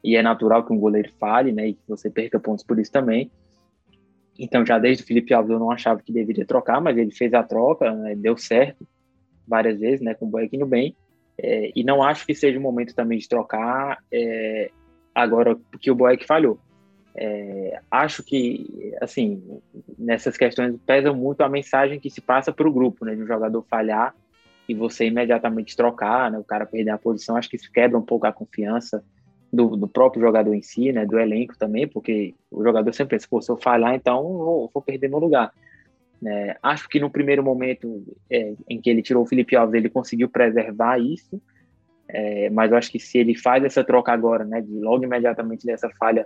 E é natural que um goleiro fale, né, e que você perca pontos por isso também. Então, já desde o Felipe Alves eu não achava que deveria trocar, mas ele fez a troca, né, deu certo várias vezes, né, com o Boeck bem. É, e não acho que seja o momento também de trocar é, agora que o Boeck falhou. É, acho que, assim, nessas questões pesa muito a mensagem que se passa para o grupo, né? De um jogador falhar e você imediatamente trocar, né? O cara perder a posição, acho que isso quebra um pouco a confiança do, do próprio jogador em si, né? Do elenco também, porque o jogador sempre pensa, pô, se eu falhar, então vou, vou perder meu lugar. É, acho que no primeiro momento é, em que ele tirou o Felipe Alves, ele conseguiu preservar isso, é, mas eu acho que se ele faz essa troca agora, né, de logo imediatamente dessa falha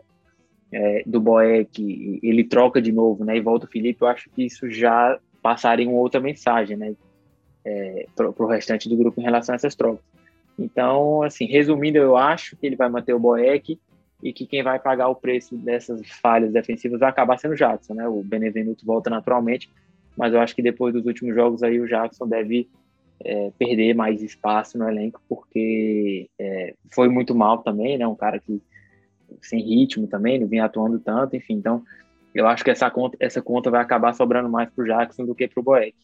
é, do Boeck, ele troca de novo, né, e volta o Felipe, eu acho que isso já passaria uma outra mensagem, né, é, para o restante do grupo em relação a essas trocas. Então, assim, resumindo, eu acho que ele vai manter o Boeck e que quem vai pagar o preço dessas falhas defensivas vai acabar sendo o Jackson, né, o Benevenuto volta naturalmente, mas eu acho que depois dos últimos jogos aí o Jackson deve é, perder mais espaço no elenco, porque é, foi muito mal também, né, um cara que sem ritmo também, não vinha atuando tanto, enfim. Então, eu acho que essa conta, essa conta vai acabar sobrando mais para o Jackson do que para o Boeck.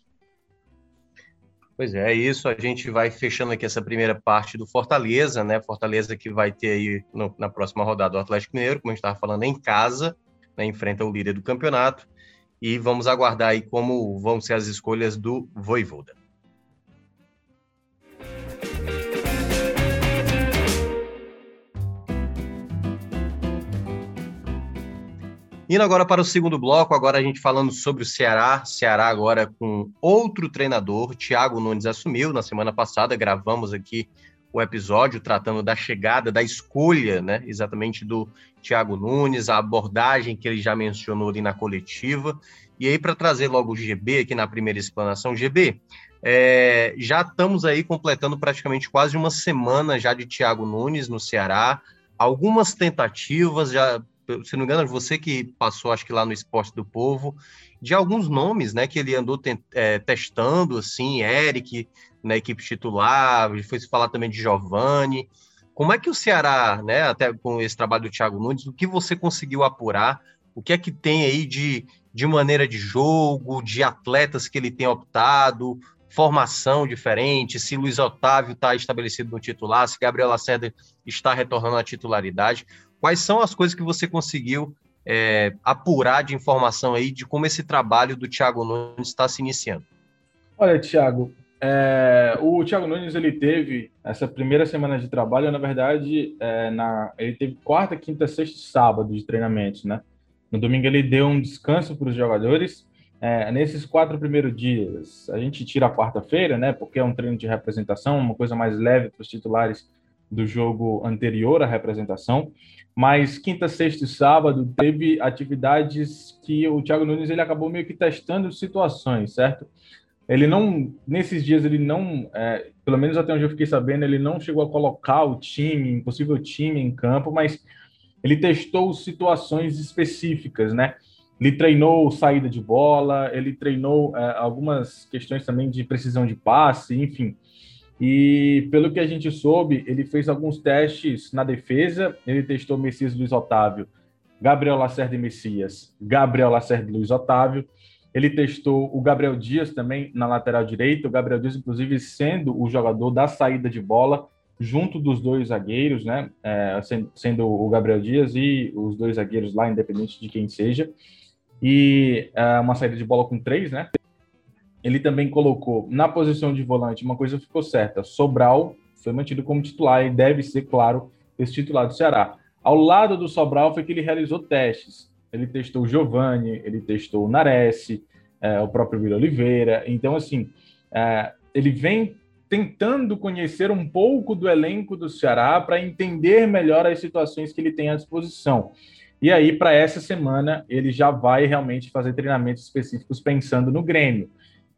Pois é, é isso. A gente vai fechando aqui essa primeira parte do Fortaleza, né? Fortaleza que vai ter aí no, na próxima rodada o Atlético Mineiro, como a gente estava falando, em casa, né? enfrenta o líder do campeonato. E vamos aguardar aí como vão ser as escolhas do Voivoda. Indo agora para o segundo bloco, agora a gente falando sobre o Ceará. Ceará agora com outro treinador, Thiago Nunes assumiu na semana passada, gravamos aqui o episódio tratando da chegada, da escolha, né, exatamente do Thiago Nunes, a abordagem que ele já mencionou ali na coletiva. E aí, para trazer logo o GB aqui na primeira explanação, GB, é, já estamos aí completando praticamente quase uma semana já de Thiago Nunes no Ceará. Algumas tentativas, já, se não me engano, você que passou, acho que lá no Esporte do Povo, de alguns nomes, né, que ele andou é, testando, assim, Eric na equipe titular, foi se falar também de Giovani. Como é que o Ceará, né, até com esse trabalho do Thiago Nunes, o que você conseguiu apurar? O que é que tem aí de, de maneira de jogo, de atletas que ele tem optado, formação diferente, se Luiz Otávio está estabelecido no titular, se Gabriel Lacerda está retornando à titularidade. Quais são as coisas que você conseguiu é, apurar de informação aí de como esse trabalho do Thiago Nunes está se iniciando? Olha, Thiago, é, o Thiago Nunes ele teve essa primeira semana de trabalho, na verdade, é, na, ele teve quarta, quinta, sexta e sábado de treinamentos, né? No domingo ele deu um descanso para os jogadores é, nesses quatro primeiros dias, a gente tira a quarta-feira, né? Porque é um treino de representação, uma coisa mais leve para os titulares do jogo anterior à representação. Mas quinta, sexta e sábado teve atividades que o Thiago Nunes ele acabou meio que testando situações, certo? Ele não, nesses dias ele não, é, pelo menos até onde eu fiquei sabendo, ele não chegou a colocar o time, possível time em campo, mas ele testou situações específicas, né? Ele treinou saída de bola, ele treinou é, algumas questões também de precisão de passe, enfim. E pelo que a gente soube, ele fez alguns testes na defesa. Ele testou Messias Luiz Otávio, Gabriel Lacerda e Messias, Gabriel Lacerda e Luiz Otávio. Ele testou o Gabriel Dias também na lateral direita. O Gabriel Dias, inclusive, sendo o jogador da saída de bola, junto dos dois zagueiros, né? É, sendo o Gabriel Dias e os dois zagueiros lá, independente de quem seja e uh, uma saída de bola com três, né? Ele também colocou na posição de volante, uma coisa ficou certa: Sobral foi mantido como titular e deve ser, claro, esse titular do Ceará. Ao lado do Sobral foi que ele realizou testes. Ele testou o Giovani, ele testou o Nares, é, o próprio Vila Oliveira. Então, assim, é, ele vem tentando conhecer um pouco do elenco do Ceará para entender melhor as situações que ele tem à disposição. E aí, para essa semana, ele já vai realmente fazer treinamentos específicos pensando no Grêmio,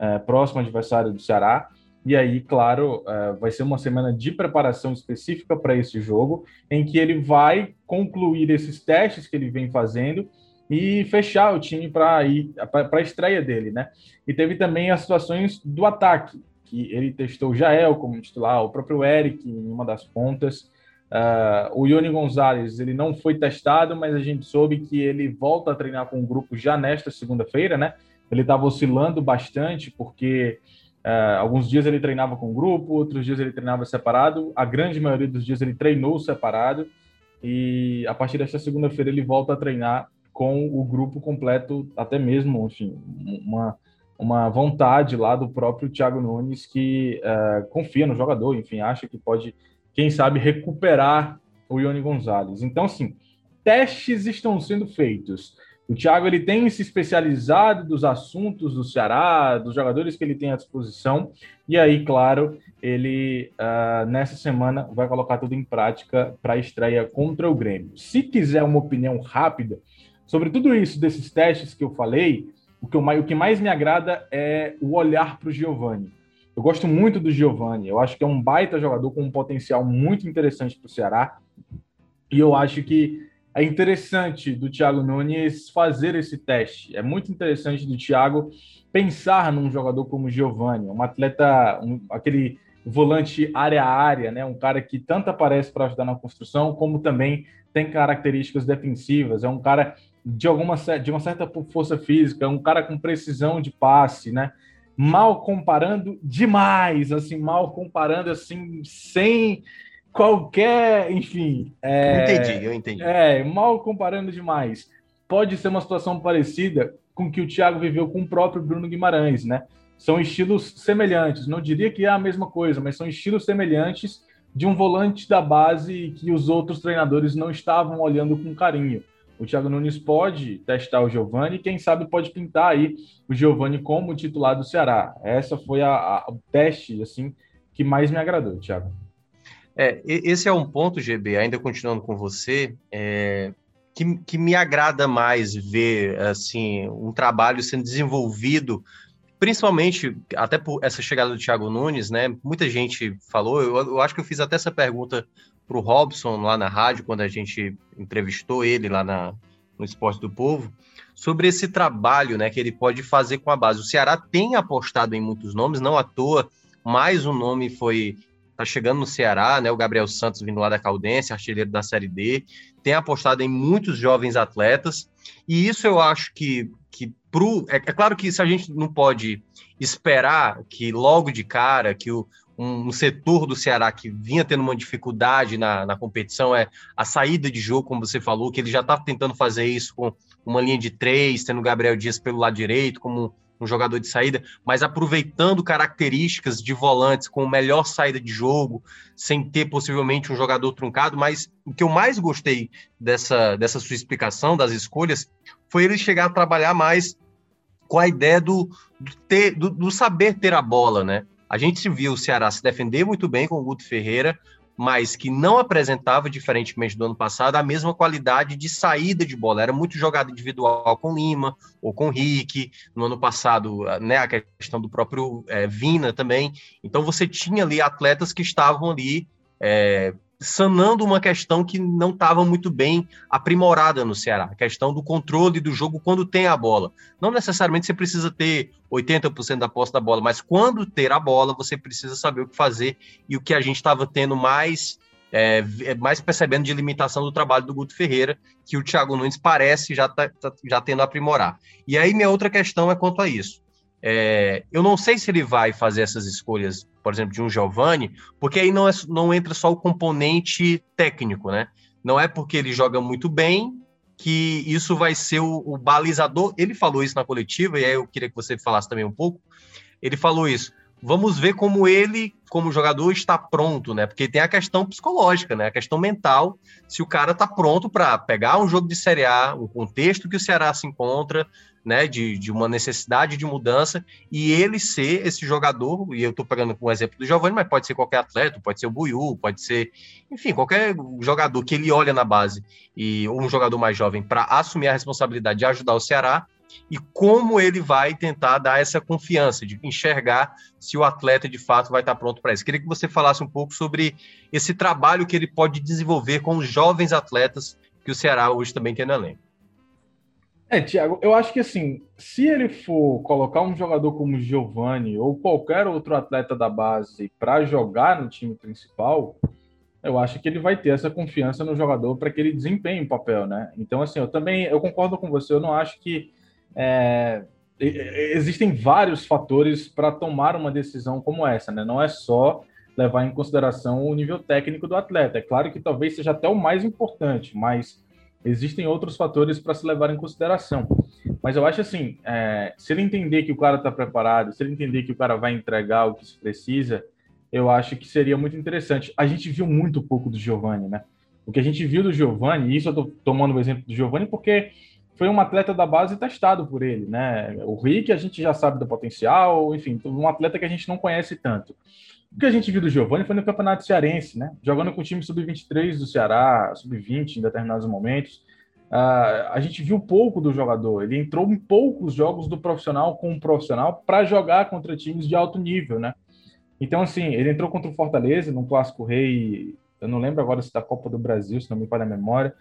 é, próximo adversário do Ceará. E aí, claro, é, vai ser uma semana de preparação específica para esse jogo, em que ele vai concluir esses testes que ele vem fazendo e fechar o time para ir para a estreia dele, né? E teve também as situações do ataque, que ele testou o Jael como titular, o próprio Eric em uma das pontas. Uh, o Ione Gonzalez ele não foi testado, mas a gente soube que ele volta a treinar com o grupo já nesta segunda-feira, né? Ele estava oscilando bastante, porque uh, alguns dias ele treinava com o grupo, outros dias ele treinava separado. A grande maioria dos dias ele treinou separado. E a partir desta segunda-feira ele volta a treinar com o grupo completo, até mesmo, enfim, uma, uma vontade lá do próprio Thiago Nunes que uh, confia no jogador, enfim, acha que pode quem sabe, recuperar o Ione Gonzalez. Então, assim, testes estão sendo feitos. O Thiago ele tem se especializado dos assuntos do Ceará, dos jogadores que ele tem à disposição, e aí, claro, ele uh, nessa semana vai colocar tudo em prática para a estreia contra o Grêmio. Se quiser uma opinião rápida sobre tudo isso, desses testes que eu falei, o que, eu, o que mais me agrada é o olhar para o Giovani. Eu gosto muito do Giovani. Eu acho que é um baita jogador com um potencial muito interessante para o Ceará. E eu acho que é interessante do Thiago Nunes fazer esse teste. É muito interessante do Thiago pensar num jogador como Giovani, um atleta, um, aquele volante área a área, né? Um cara que tanto aparece para ajudar na construção, como também tem características defensivas. É um cara de alguma de uma certa força física, um cara com precisão de passe, né? mal comparando demais, assim, mal comparando assim, sem qualquer, enfim. É, entendi, eu entendi. É, mal comparando demais. Pode ser uma situação parecida com que o Thiago viveu com o próprio Bruno Guimarães, né? São estilos semelhantes. Não diria que é a mesma coisa, mas são estilos semelhantes de um volante da base que os outros treinadores não estavam olhando com carinho o Thiago Nunes pode testar o Giovani, quem sabe pode pintar aí o Giovani como titular do Ceará. Essa foi a, a, o teste assim que mais me agradou, Thiago. É, esse é um ponto, GB, ainda continuando com você, é, que, que me agrada mais ver assim um trabalho sendo desenvolvido principalmente até por essa chegada do Thiago Nunes, né? Muita gente falou, eu, eu acho que eu fiz até essa pergunta para o Robson lá na rádio, quando a gente entrevistou ele lá na, no Esporte do Povo, sobre esse trabalho né, que ele pode fazer com a base. O Ceará tem apostado em muitos nomes, não à toa, mais um nome foi. Está chegando no Ceará, né? O Gabriel Santos vindo lá da Caldense, artilheiro da Série D, tem apostado em muitos jovens atletas, e isso eu acho que, que pro, é, é claro que se a gente não pode esperar que logo de cara que o, um, um, setor do Ceará que vinha tendo uma dificuldade na, na competição é a saída de jogo, como você falou, que ele já está tentando fazer isso com uma linha de três, tendo o Gabriel Dias pelo lado direito como um jogador de saída, mas aproveitando características de volantes com melhor saída de jogo, sem ter possivelmente um jogador truncado. Mas o que eu mais gostei dessa, dessa sua explicação, das escolhas, foi ele chegar a trabalhar mais com a ideia do, do, ter, do, do saber ter a bola, né? A gente viu o Ceará se defender muito bem com o Guto Ferreira, mas que não apresentava, diferentemente do ano passado, a mesma qualidade de saída de bola. Era muito jogada individual com Lima ou com Rick. No ano passado, né, a questão do próprio é, Vina também. Então você tinha ali atletas que estavam ali é, sanando uma questão que não estava muito bem aprimorada no Ceará, a questão do controle do jogo quando tem a bola. Não necessariamente você precisa ter 80% da posse da bola, mas quando ter a bola, você precisa saber o que fazer e o que a gente estava tendo mais é, é, mais percebendo de limitação do trabalho do Guto Ferreira, que o Thiago Nunes parece já tá, tá, já tendo a aprimorar. E aí minha outra questão é quanto a isso. É, eu não sei se ele vai fazer essas escolhas, por exemplo, de um Giovani, porque aí não, é, não entra só o componente técnico, né? Não é porque ele joga muito bem que isso vai ser o, o balizador. Ele falou isso na coletiva, e aí eu queria que você falasse também um pouco. Ele falou isso. Vamos ver como ele, como jogador, está pronto, né? Porque tem a questão psicológica, né? A questão mental, se o cara está pronto para pegar um jogo de Série A, um contexto que o Ceará se encontra, né, de, de uma necessidade de mudança e ele ser esse jogador, e eu estou pegando um exemplo do Giovanni, mas pode ser qualquer atleta, pode ser o Buiu, pode ser, enfim, qualquer jogador que ele olha na base e ou um jogador mais jovem para assumir a responsabilidade de ajudar o Ceará e como ele vai tentar dar essa confiança de enxergar se o atleta de fato vai estar pronto para isso. Queria que você falasse um pouco sobre esse trabalho que ele pode desenvolver com os jovens atletas que o Ceará hoje também tem no elenco. É, Tiago, eu acho que assim, se ele for colocar um jogador como Giovani ou qualquer outro atleta da base para jogar no time principal, eu acho que ele vai ter essa confiança no jogador para que ele desempenhe o papel, né? Então, assim, eu também eu concordo com você, eu não acho que é, existem vários fatores para tomar uma decisão como essa, né? Não é só levar em consideração o nível técnico do atleta. É claro que talvez seja até o mais importante, mas existem outros fatores para se levar em consideração. Mas eu acho assim, é, se ele entender que o cara está preparado, se ele entender que o cara vai entregar o que se precisa, eu acho que seria muito interessante. A gente viu muito pouco do Giovanni, né? O que a gente viu do Giovanni, e isso eu estou tomando o exemplo do Giovanni porque foi um atleta da base testado por ele, né? O Rick a gente já sabe do potencial, enfim, um atleta que a gente não conhece tanto. O que a gente viu do Giovanni foi no Campeonato Cearense, né? Jogando com o time sub-23 do Ceará, sub-20 em determinados momentos. Uh, a gente viu pouco do jogador. Ele entrou em poucos jogos do profissional com o profissional para jogar contra times de alto nível, né? Então, assim, ele entrou contra o Fortaleza no Clássico Rei. Eu não lembro agora se da Copa do Brasil, se não me falha a memória.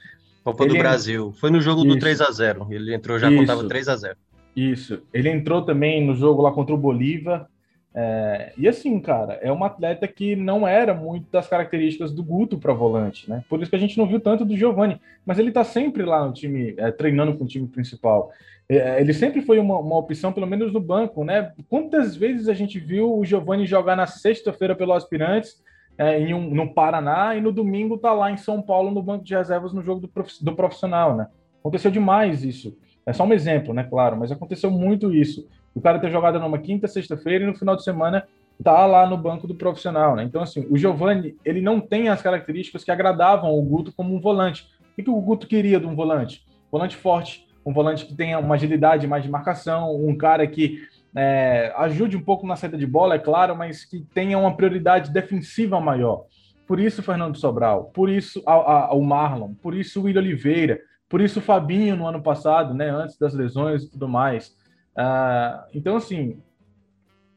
Copa ele do Brasil. Foi no jogo Isso. do 3 a 0 Ele entrou já Isso. contava 3 a 0 Isso. Ele entrou também no jogo lá contra o Bolívar. É, e assim, cara, é uma atleta que não era muito das características do Guto para volante, né? Por isso que a gente não viu tanto do Giovani, mas ele tá sempre lá no time, é, treinando com o time principal. É, ele sempre foi uma, uma, opção, pelo menos no banco, né? Quantas vezes a gente viu o Giovani jogar na sexta-feira pelo Aspirantes, é, em um, no Paraná, e no domingo tá lá em São Paulo no banco de reservas no jogo do, prof, do profissional, né? Aconteceu demais isso. É só um exemplo, né? Claro, mas aconteceu muito isso o cara ter jogado numa quinta, sexta-feira e no final de semana tá lá no banco do profissional, né? Então, assim, o Giovani, ele não tem as características que agradavam o Guto como um volante. O que o Guto queria de um volante? Volante forte, um volante que tenha uma agilidade mais de marcação, um cara que é, ajude um pouco na saída de bola, é claro, mas que tenha uma prioridade defensiva maior. Por isso, Fernando Sobral, por isso a, a, o Marlon, por isso o William Oliveira, Por isso o Fabinho no ano passado, né, antes das lesões e tudo mais. Uh, então, assim,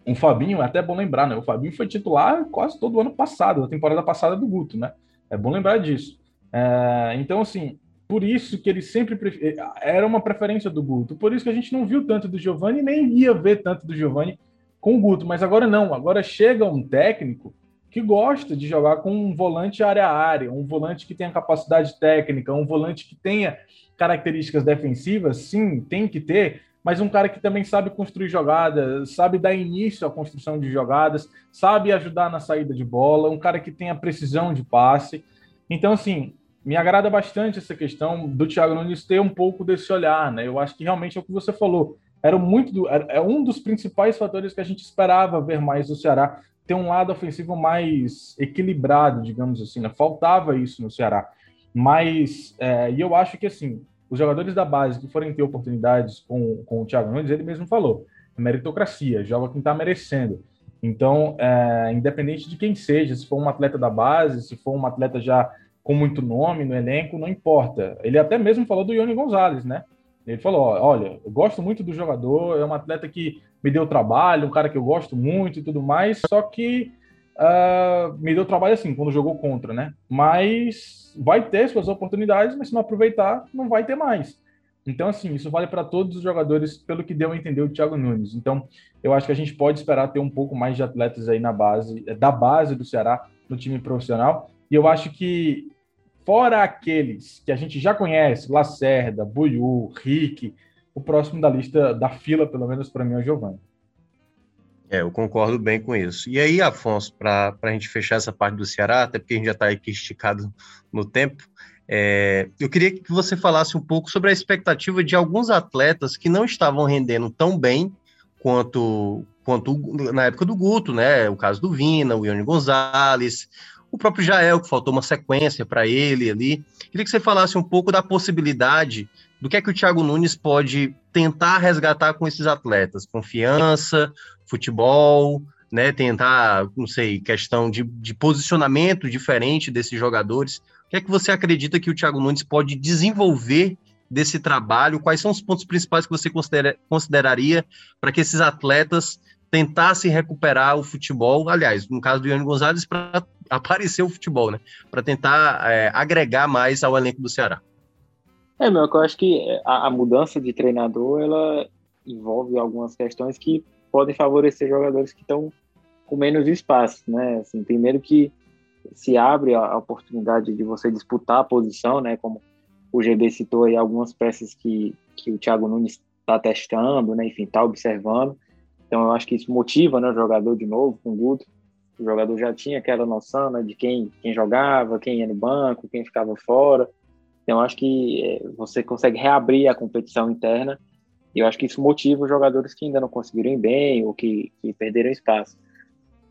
o Fabinho, é até bom lembrar, né? O Fabinho foi titular quase todo o ano passado, na temporada passada do Guto, né? É bom lembrar disso. Uh, então, assim, por isso que ele sempre prefer... era uma preferência do Guto. Por isso que a gente não viu tanto do Giovani, nem ia ver tanto do Giovani com o Guto. Mas agora não, agora chega um técnico que gosta de jogar com um volante área a área, um volante que tenha capacidade técnica, um volante que tenha características defensivas, sim, tem que ter, mas um cara que também sabe construir jogadas, sabe dar início à construção de jogadas, sabe ajudar na saída de bola, um cara que tenha precisão de passe. Então, assim, me agrada bastante essa questão do Thiago Nunes ter um pouco desse olhar, né? Eu acho que realmente é o que você falou. Era muito é um dos principais fatores que a gente esperava ver mais do Ceará ter um lado ofensivo mais equilibrado, digamos assim. Né? Faltava isso no Ceará. Mas, é, e eu acho que, assim, os jogadores da base que forem ter oportunidades com, com o Thiago Nunes, ele mesmo falou, é meritocracia, joga quem está merecendo. Então, é, independente de quem seja, se for um atleta da base, se for um atleta já com muito nome no elenco, não importa. Ele até mesmo falou do Ione Gonzalez, né? Ele falou: olha, eu gosto muito do jogador, é um atleta que me deu trabalho, um cara que eu gosto muito e tudo mais, só que uh, me deu trabalho assim, quando jogou contra, né? Mas vai ter suas oportunidades, mas se não aproveitar, não vai ter mais. Então, assim, isso vale para todos os jogadores, pelo que deu a entender o Thiago Nunes. Então, eu acho que a gente pode esperar ter um pouco mais de atletas aí na base, da base do Ceará, no time profissional. E eu acho que Fora aqueles que a gente já conhece, Lacerda, Buiu, Rick, o próximo da lista, da fila, pelo menos para mim, é o Giovanni. É, eu concordo bem com isso. E aí, Afonso, para a gente fechar essa parte do Ceará, até porque a gente já está aqui esticado no tempo, é, eu queria que você falasse um pouco sobre a expectativa de alguns atletas que não estavam rendendo tão bem quanto, quanto na época do Guto, né? O caso do Vina, o Ione Gonzalez, o próprio Jael, que faltou uma sequência para ele ali. Queria que você falasse um pouco da possibilidade do que é que o Thiago Nunes pode tentar resgatar com esses atletas. Confiança, futebol, né? Tentar, não sei, questão de, de posicionamento diferente desses jogadores. O que é que você acredita que o Thiago Nunes pode desenvolver desse trabalho? Quais são os pontos principais que você considera, consideraria para que esses atletas tentassem recuperar o futebol? Aliás, no caso do Ione Gonzalez, para aparecer o futebol, né? Para tentar é, agregar mais ao elenco do Ceará. É, meu, eu acho que a, a, mudança de treinador ela envolve algumas questões que podem favorecer jogadores que estão com menos espaço, né? Assim, primeiro que se abre a, oportunidade de você disputar a posição, né? Como o GB citou aí algumas peças que, que o Thiago Nunes está testando, né? Enfim, está observando. Então eu acho que isso motiva, né? O jogador de novo com o Guto o jogador já tinha aquela noção né, de quem, quem jogava, quem ia no banco, quem ficava fora. Então, acho que é, você consegue reabrir a competição interna e eu acho que isso motiva os jogadores que ainda não conseguiram ir bem ou que, que perderam espaço.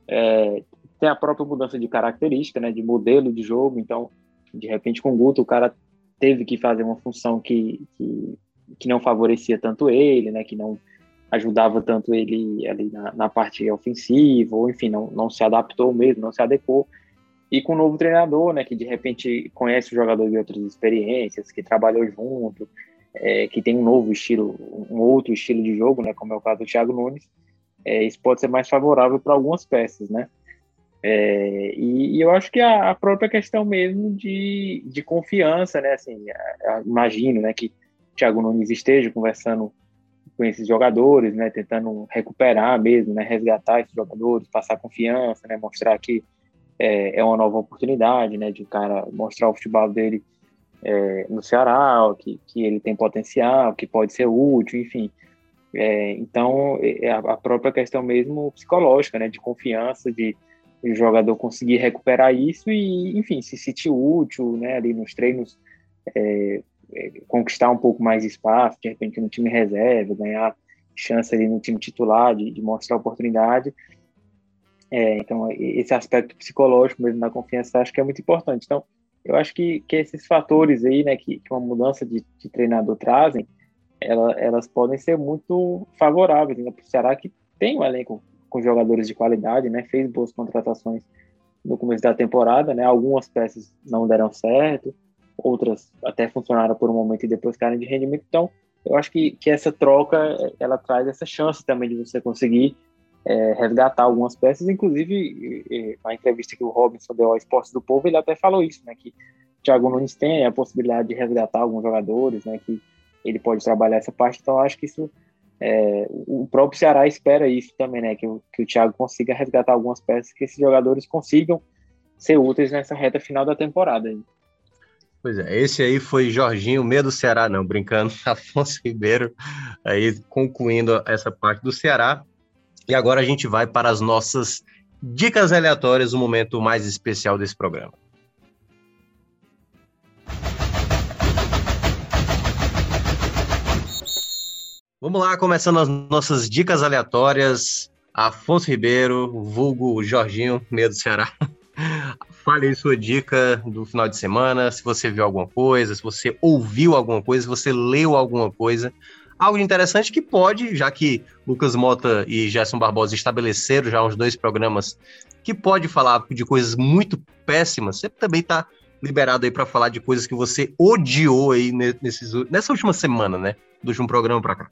É, tem a própria mudança de característica, né, de modelo de jogo. Então, de repente, com o Guto, o cara teve que fazer uma função que, que, que não favorecia tanto ele, né, que não ajudava tanto ele ali na, na, parte ofensiva, ou enfim, não, não se adaptou mesmo, não se adequou. E com o um novo treinador, né, que de repente conhece o jogador de outras experiências, que trabalhou junto, é, que tem um novo estilo, um outro estilo de jogo, né, como é o caso do Thiago Nunes, é, isso pode ser mais favorável para algumas peças, né? É, e, e, eu acho que a, a, própria questão mesmo de, de confiança, né? Assim, a, a, imagino, né, que o Thiago Nunes esteja conversando com esses jogadores, né, tentando recuperar mesmo, né, resgatar esses jogadores, passar confiança, né, mostrar que é, é uma nova oportunidade, né, de o cara mostrar o futebol dele é, no Ceará, que, que ele tem potencial, que pode ser útil, enfim. É, então, é a própria questão mesmo psicológica, né, de confiança, de, de o jogador conseguir recuperar isso e, enfim, se sentir útil, né, ali nos treinos, é, é, conquistar um pouco mais de espaço, de repente no time reserva, ganhar chance ali no time titular, de, de mostrar oportunidade. É, então, esse aspecto psicológico mesmo da confiança, acho que é muito importante. Então, eu acho que, que esses fatores aí, né, que, que uma mudança de, de treinador trazem, ela, elas podem ser muito favoráveis né, para o Ceará, que tem um elenco com jogadores de qualidade, né, fez boas contratações no começo da temporada, né, algumas peças não deram certo, outras até funcionaram por um momento e depois caem de rendimento. Então, eu acho que, que essa troca ela traz essa chance também de você conseguir é, resgatar algumas peças. Inclusive, na entrevista que o Robinson deu ao Esporte do Povo, ele até falou isso, né? Que o Thiago Nunes tem a possibilidade de resgatar alguns jogadores, né? Que ele pode trabalhar essa parte. Então, acho que isso é, o próprio Ceará espera isso também, né? Que, que o Thiago consiga resgatar algumas peças, que esses jogadores consigam ser úteis nessa reta final da temporada. Pois é, esse aí foi Jorginho, medo do Ceará, não, brincando, Afonso Ribeiro, aí concluindo essa parte do Ceará. E agora a gente vai para as nossas dicas aleatórias, o momento mais especial desse programa. Vamos lá, começando as nossas dicas aleatórias. Afonso Ribeiro, vulgo Jorginho, meio do Ceará. Fale aí sua dica do final de semana, se você viu alguma coisa, se você ouviu alguma coisa, se você leu alguma coisa. Algo interessante que pode, já que Lucas Mota e Gerson Barbosa estabeleceram já uns dois programas, que pode falar de coisas muito péssimas, você também está liberado aí para falar de coisas que você odiou aí nesses, nessa última semana, né? Do último programa para cá.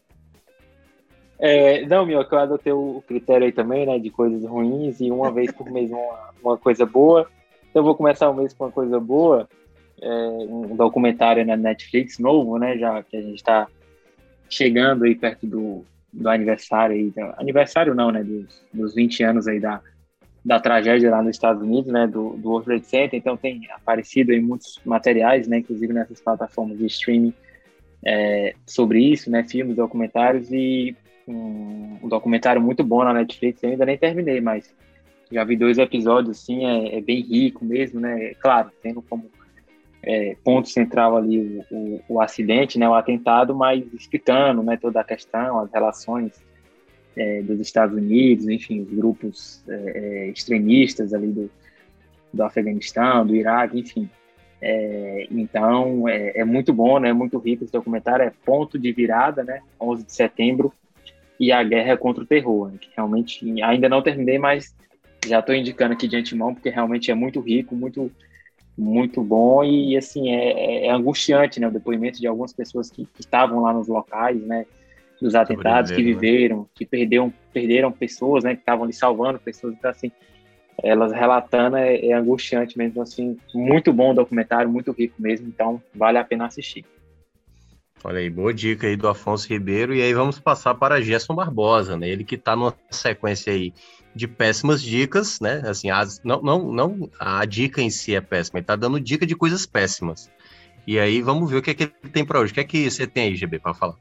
É, não, meu, eu adotei o critério aí também, né, de coisas ruins e uma vez por mês uma, uma coisa boa. Então eu vou começar o mês com uma coisa boa, é, um documentário na Netflix novo, né, já que a gente está chegando aí perto do, do aniversário aí, aniversário não, né, dos, dos 20 anos aí da, da tragédia lá nos Estados Unidos, né, do, do World Trade Center, então tem aparecido aí muitos materiais, né, inclusive nessas plataformas de streaming é, sobre isso, né, filmes, documentários e um, um, documentário muito bom na Netflix, eu ainda nem terminei, mas já vi dois episódios, assim, é, é bem rico mesmo, né? Claro, tendo como é, ponto central ali o, o, o, acidente, né, o atentado, mas explicando, né, toda a questão, as relações é, dos Estados Unidos, enfim, os grupos é, é extremistas ali do, do Afeganistão, do Iraque, enfim. É, então, é, é, muito bom, né, muito rico esse documentário, é ponto de virada, né, 11 de setembro, e a guerra contra o terror, né, que realmente ainda não terminei, mas já estou indicando aqui de antemão, porque realmente é muito rico, muito muito bom e assim é, é, é angustiante né o depoimento de algumas pessoas que, que estavam lá nos locais né dos atentados que né? viveram né? que perderam perderam pessoas né que estavam ali salvando pessoas então assim elas relatando é, é angustiante mesmo assim muito bom o documentário muito rico mesmo então vale a pena assistir Olha aí, boa dica aí do Afonso Ribeiro. E aí vamos passar para Gerson Barbosa, né? Ele que está numa sequência aí de péssimas dicas, né? Assim, as, não, não, não a dica em si é péssima, ele está dando dica de coisas péssimas. E aí vamos ver o que, é que ele tem para hoje. O que é que você tem aí, GB, para falar?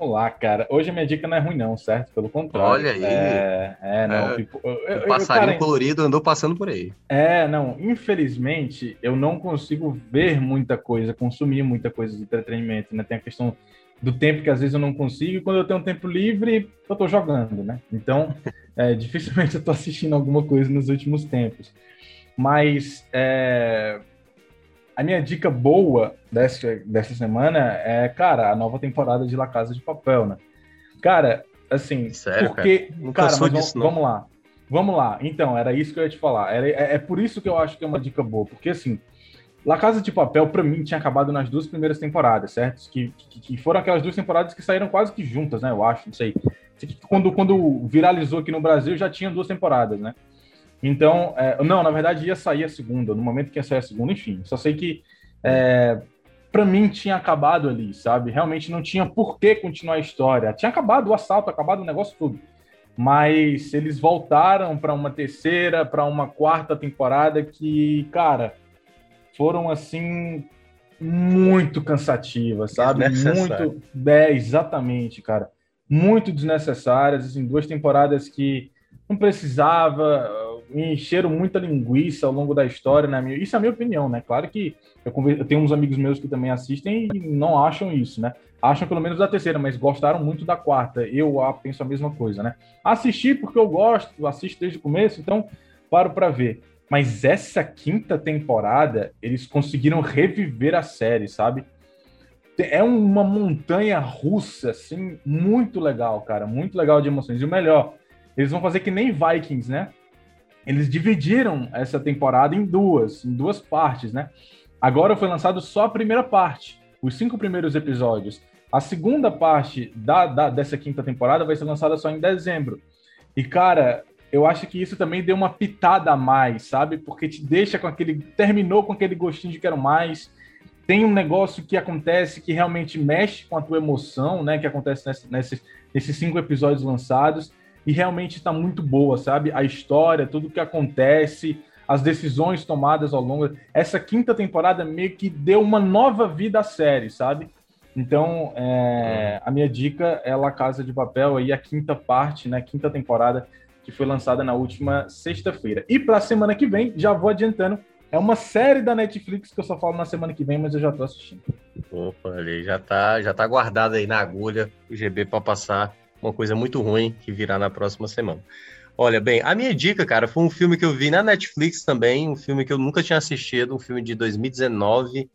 Olá, cara. Hoje a minha dica não é ruim, não, certo? Pelo contrário. Olha aí. É, é não. É, tipo, eu, o passarinho eu, cara, colorido andou passando por aí. É, não. Infelizmente, eu não consigo ver muita coisa, consumir muita coisa de entretenimento, né? Tem a questão do tempo que às vezes eu não consigo, e quando eu tenho um tempo livre, eu tô jogando, né? Então, é, dificilmente eu tô assistindo alguma coisa nos últimos tempos. Mas, é, a minha dica boa dessa, dessa semana é, cara, a nova temporada de La Casa de Papel, né? Cara, assim, Sério, porque, cara, cara mas vamos, lá. Vamos lá. Então, era isso que eu ia te falar. Era, é, é, por isso que eu acho que é uma dica boa, porque assim, La Casa de Papel, para mim, tinha acabado nas duas primeiras temporadas, certo? Que, que, que, foram aquelas duas temporadas que saíram quase que juntas, né? Eu acho, não sei. Quando, quando viralizou aqui no Brasil, já tinha duas temporadas, né? Então, é, não, na verdade ia sair a segunda, no momento que ia sair a segunda, enfim. Só sei que é, para mim tinha acabado ali, sabe? Realmente não tinha por que continuar a história. Tinha acabado o assalto, acabado o negócio tudo. Mas eles voltaram para uma terceira, para uma quarta temporada que, cara, foram assim muito cansativas, sabe? Muito, é, exatamente, cara. Muito desnecessárias, assim, duas temporadas que não precisava, me encheram muita linguiça ao longo da história, né? Isso é a minha opinião, né? Claro que eu, eu, tenho uns amigos meus que também assistem e não acham isso, né? Acham pelo menos da terceira, mas gostaram muito da quarta. Eu penso a mesma coisa, né? Assisti porque eu gosto, assisto desde o começo, então paro para ver. Mas essa quinta temporada, eles conseguiram reviver a série, sabe? É uma montanha russa, assim, muito legal, cara. Muito legal de emoções. E o melhor, eles vão fazer que nem Vikings, né? Eles dividiram essa temporada em duas, em duas partes, né? Agora foi lançado só a primeira parte, os cinco primeiros episódios. A segunda parte da, da, dessa quinta temporada vai ser lançada só em dezembro. E, cara, eu acho que isso também deu uma pitada a mais, sabe? Porque te deixa com aquele. Terminou com aquele gostinho de quero mais. Tem um negócio que acontece que realmente mexe com a tua emoção, né? Que acontece nesses, nesses cinco episódios lançados. E realmente está muito boa, sabe? A história, tudo que acontece, as decisões tomadas ao longo. Essa quinta temporada meio que deu uma nova vida à série, sabe? Então, é, a minha dica é La Casa de Papel, aí a quinta parte, né? Quinta temporada que foi lançada na última sexta-feira. E para a semana que vem, já vou adiantando, é uma série da Netflix que eu só falo na semana que vem, mas eu já tô assistindo. Opa, ali já tá, já tá guardado aí na agulha o GB para passar uma coisa muito ruim que virá na próxima semana. Olha, bem, a minha dica, cara, foi um filme que eu vi na Netflix também, um filme que eu nunca tinha assistido, um filme de 2019,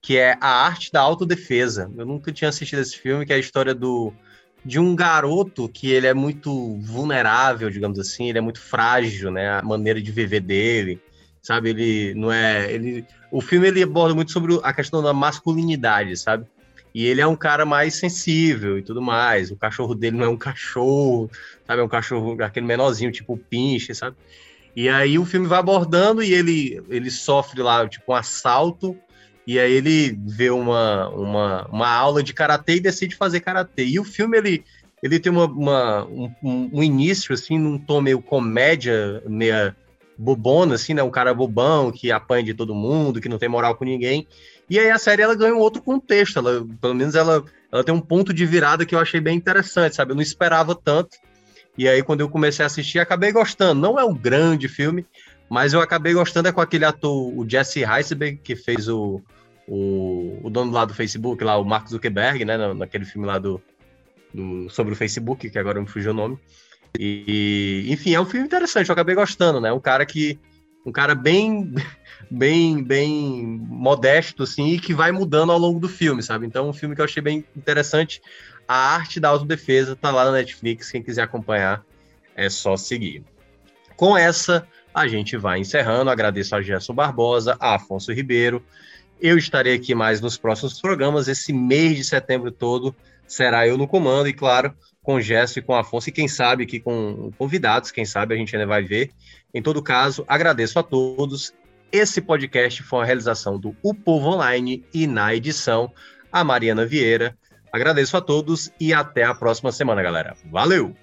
que é A Arte da Autodefesa. Eu nunca tinha assistido esse filme, que é a história do de um garoto que ele é muito vulnerável, digamos assim, ele é muito frágil, né? A maneira de viver dele, sabe? Ele não é, ele, o filme ele aborda muito sobre a questão da masculinidade, sabe? E ele é um cara mais sensível e tudo mais. O cachorro dele não é um cachorro, sabe? É um cachorro aquele menorzinho, tipo pinche, sabe? E aí o filme vai abordando e ele ele sofre lá tipo um assalto e aí ele vê uma, uma, uma aula de karatê e decide fazer karatê. E o filme ele, ele tem uma, uma um, um, início assim num tom meio comédia, meia bobona assim, né? Um cara bobão que apanha de todo mundo, que não tem moral com ninguém. E aí a série ela ganha um outro contexto, ela, pelo menos ela, ela tem um ponto de virada que eu achei bem interessante, sabe? Eu não esperava tanto. E aí quando eu comecei a assistir, acabei gostando. Não é um grande filme, mas eu acabei gostando é com aquele ator, o Jesse Eisenberg, que fez o, o, o dono lá do Facebook, lá, o Mark Zuckerberg, né? Naquele filme lá do, do sobre o Facebook, que agora me fugiu o nome. E, enfim, é um filme interessante, eu acabei gostando, né? Um cara que. Um cara bem, bem, bem modesto, assim, e que vai mudando ao longo do filme, sabe? Então, um filme que eu achei bem interessante. A arte da autodefesa tá lá na Netflix, quem quiser acompanhar é só seguir. Com essa, a gente vai encerrando. Agradeço a Gerson Barbosa, a Afonso Ribeiro, eu estarei aqui mais nos próximos programas. Esse mês de setembro todo será eu no comando, e claro, com o Gesso e com Afonso, e quem sabe aqui com convidados, quem sabe a gente ainda vai ver. Em todo caso, agradeço a todos. Esse podcast foi uma realização do O Povo Online e na edição, a Mariana Vieira. Agradeço a todos e até a próxima semana, galera. Valeu!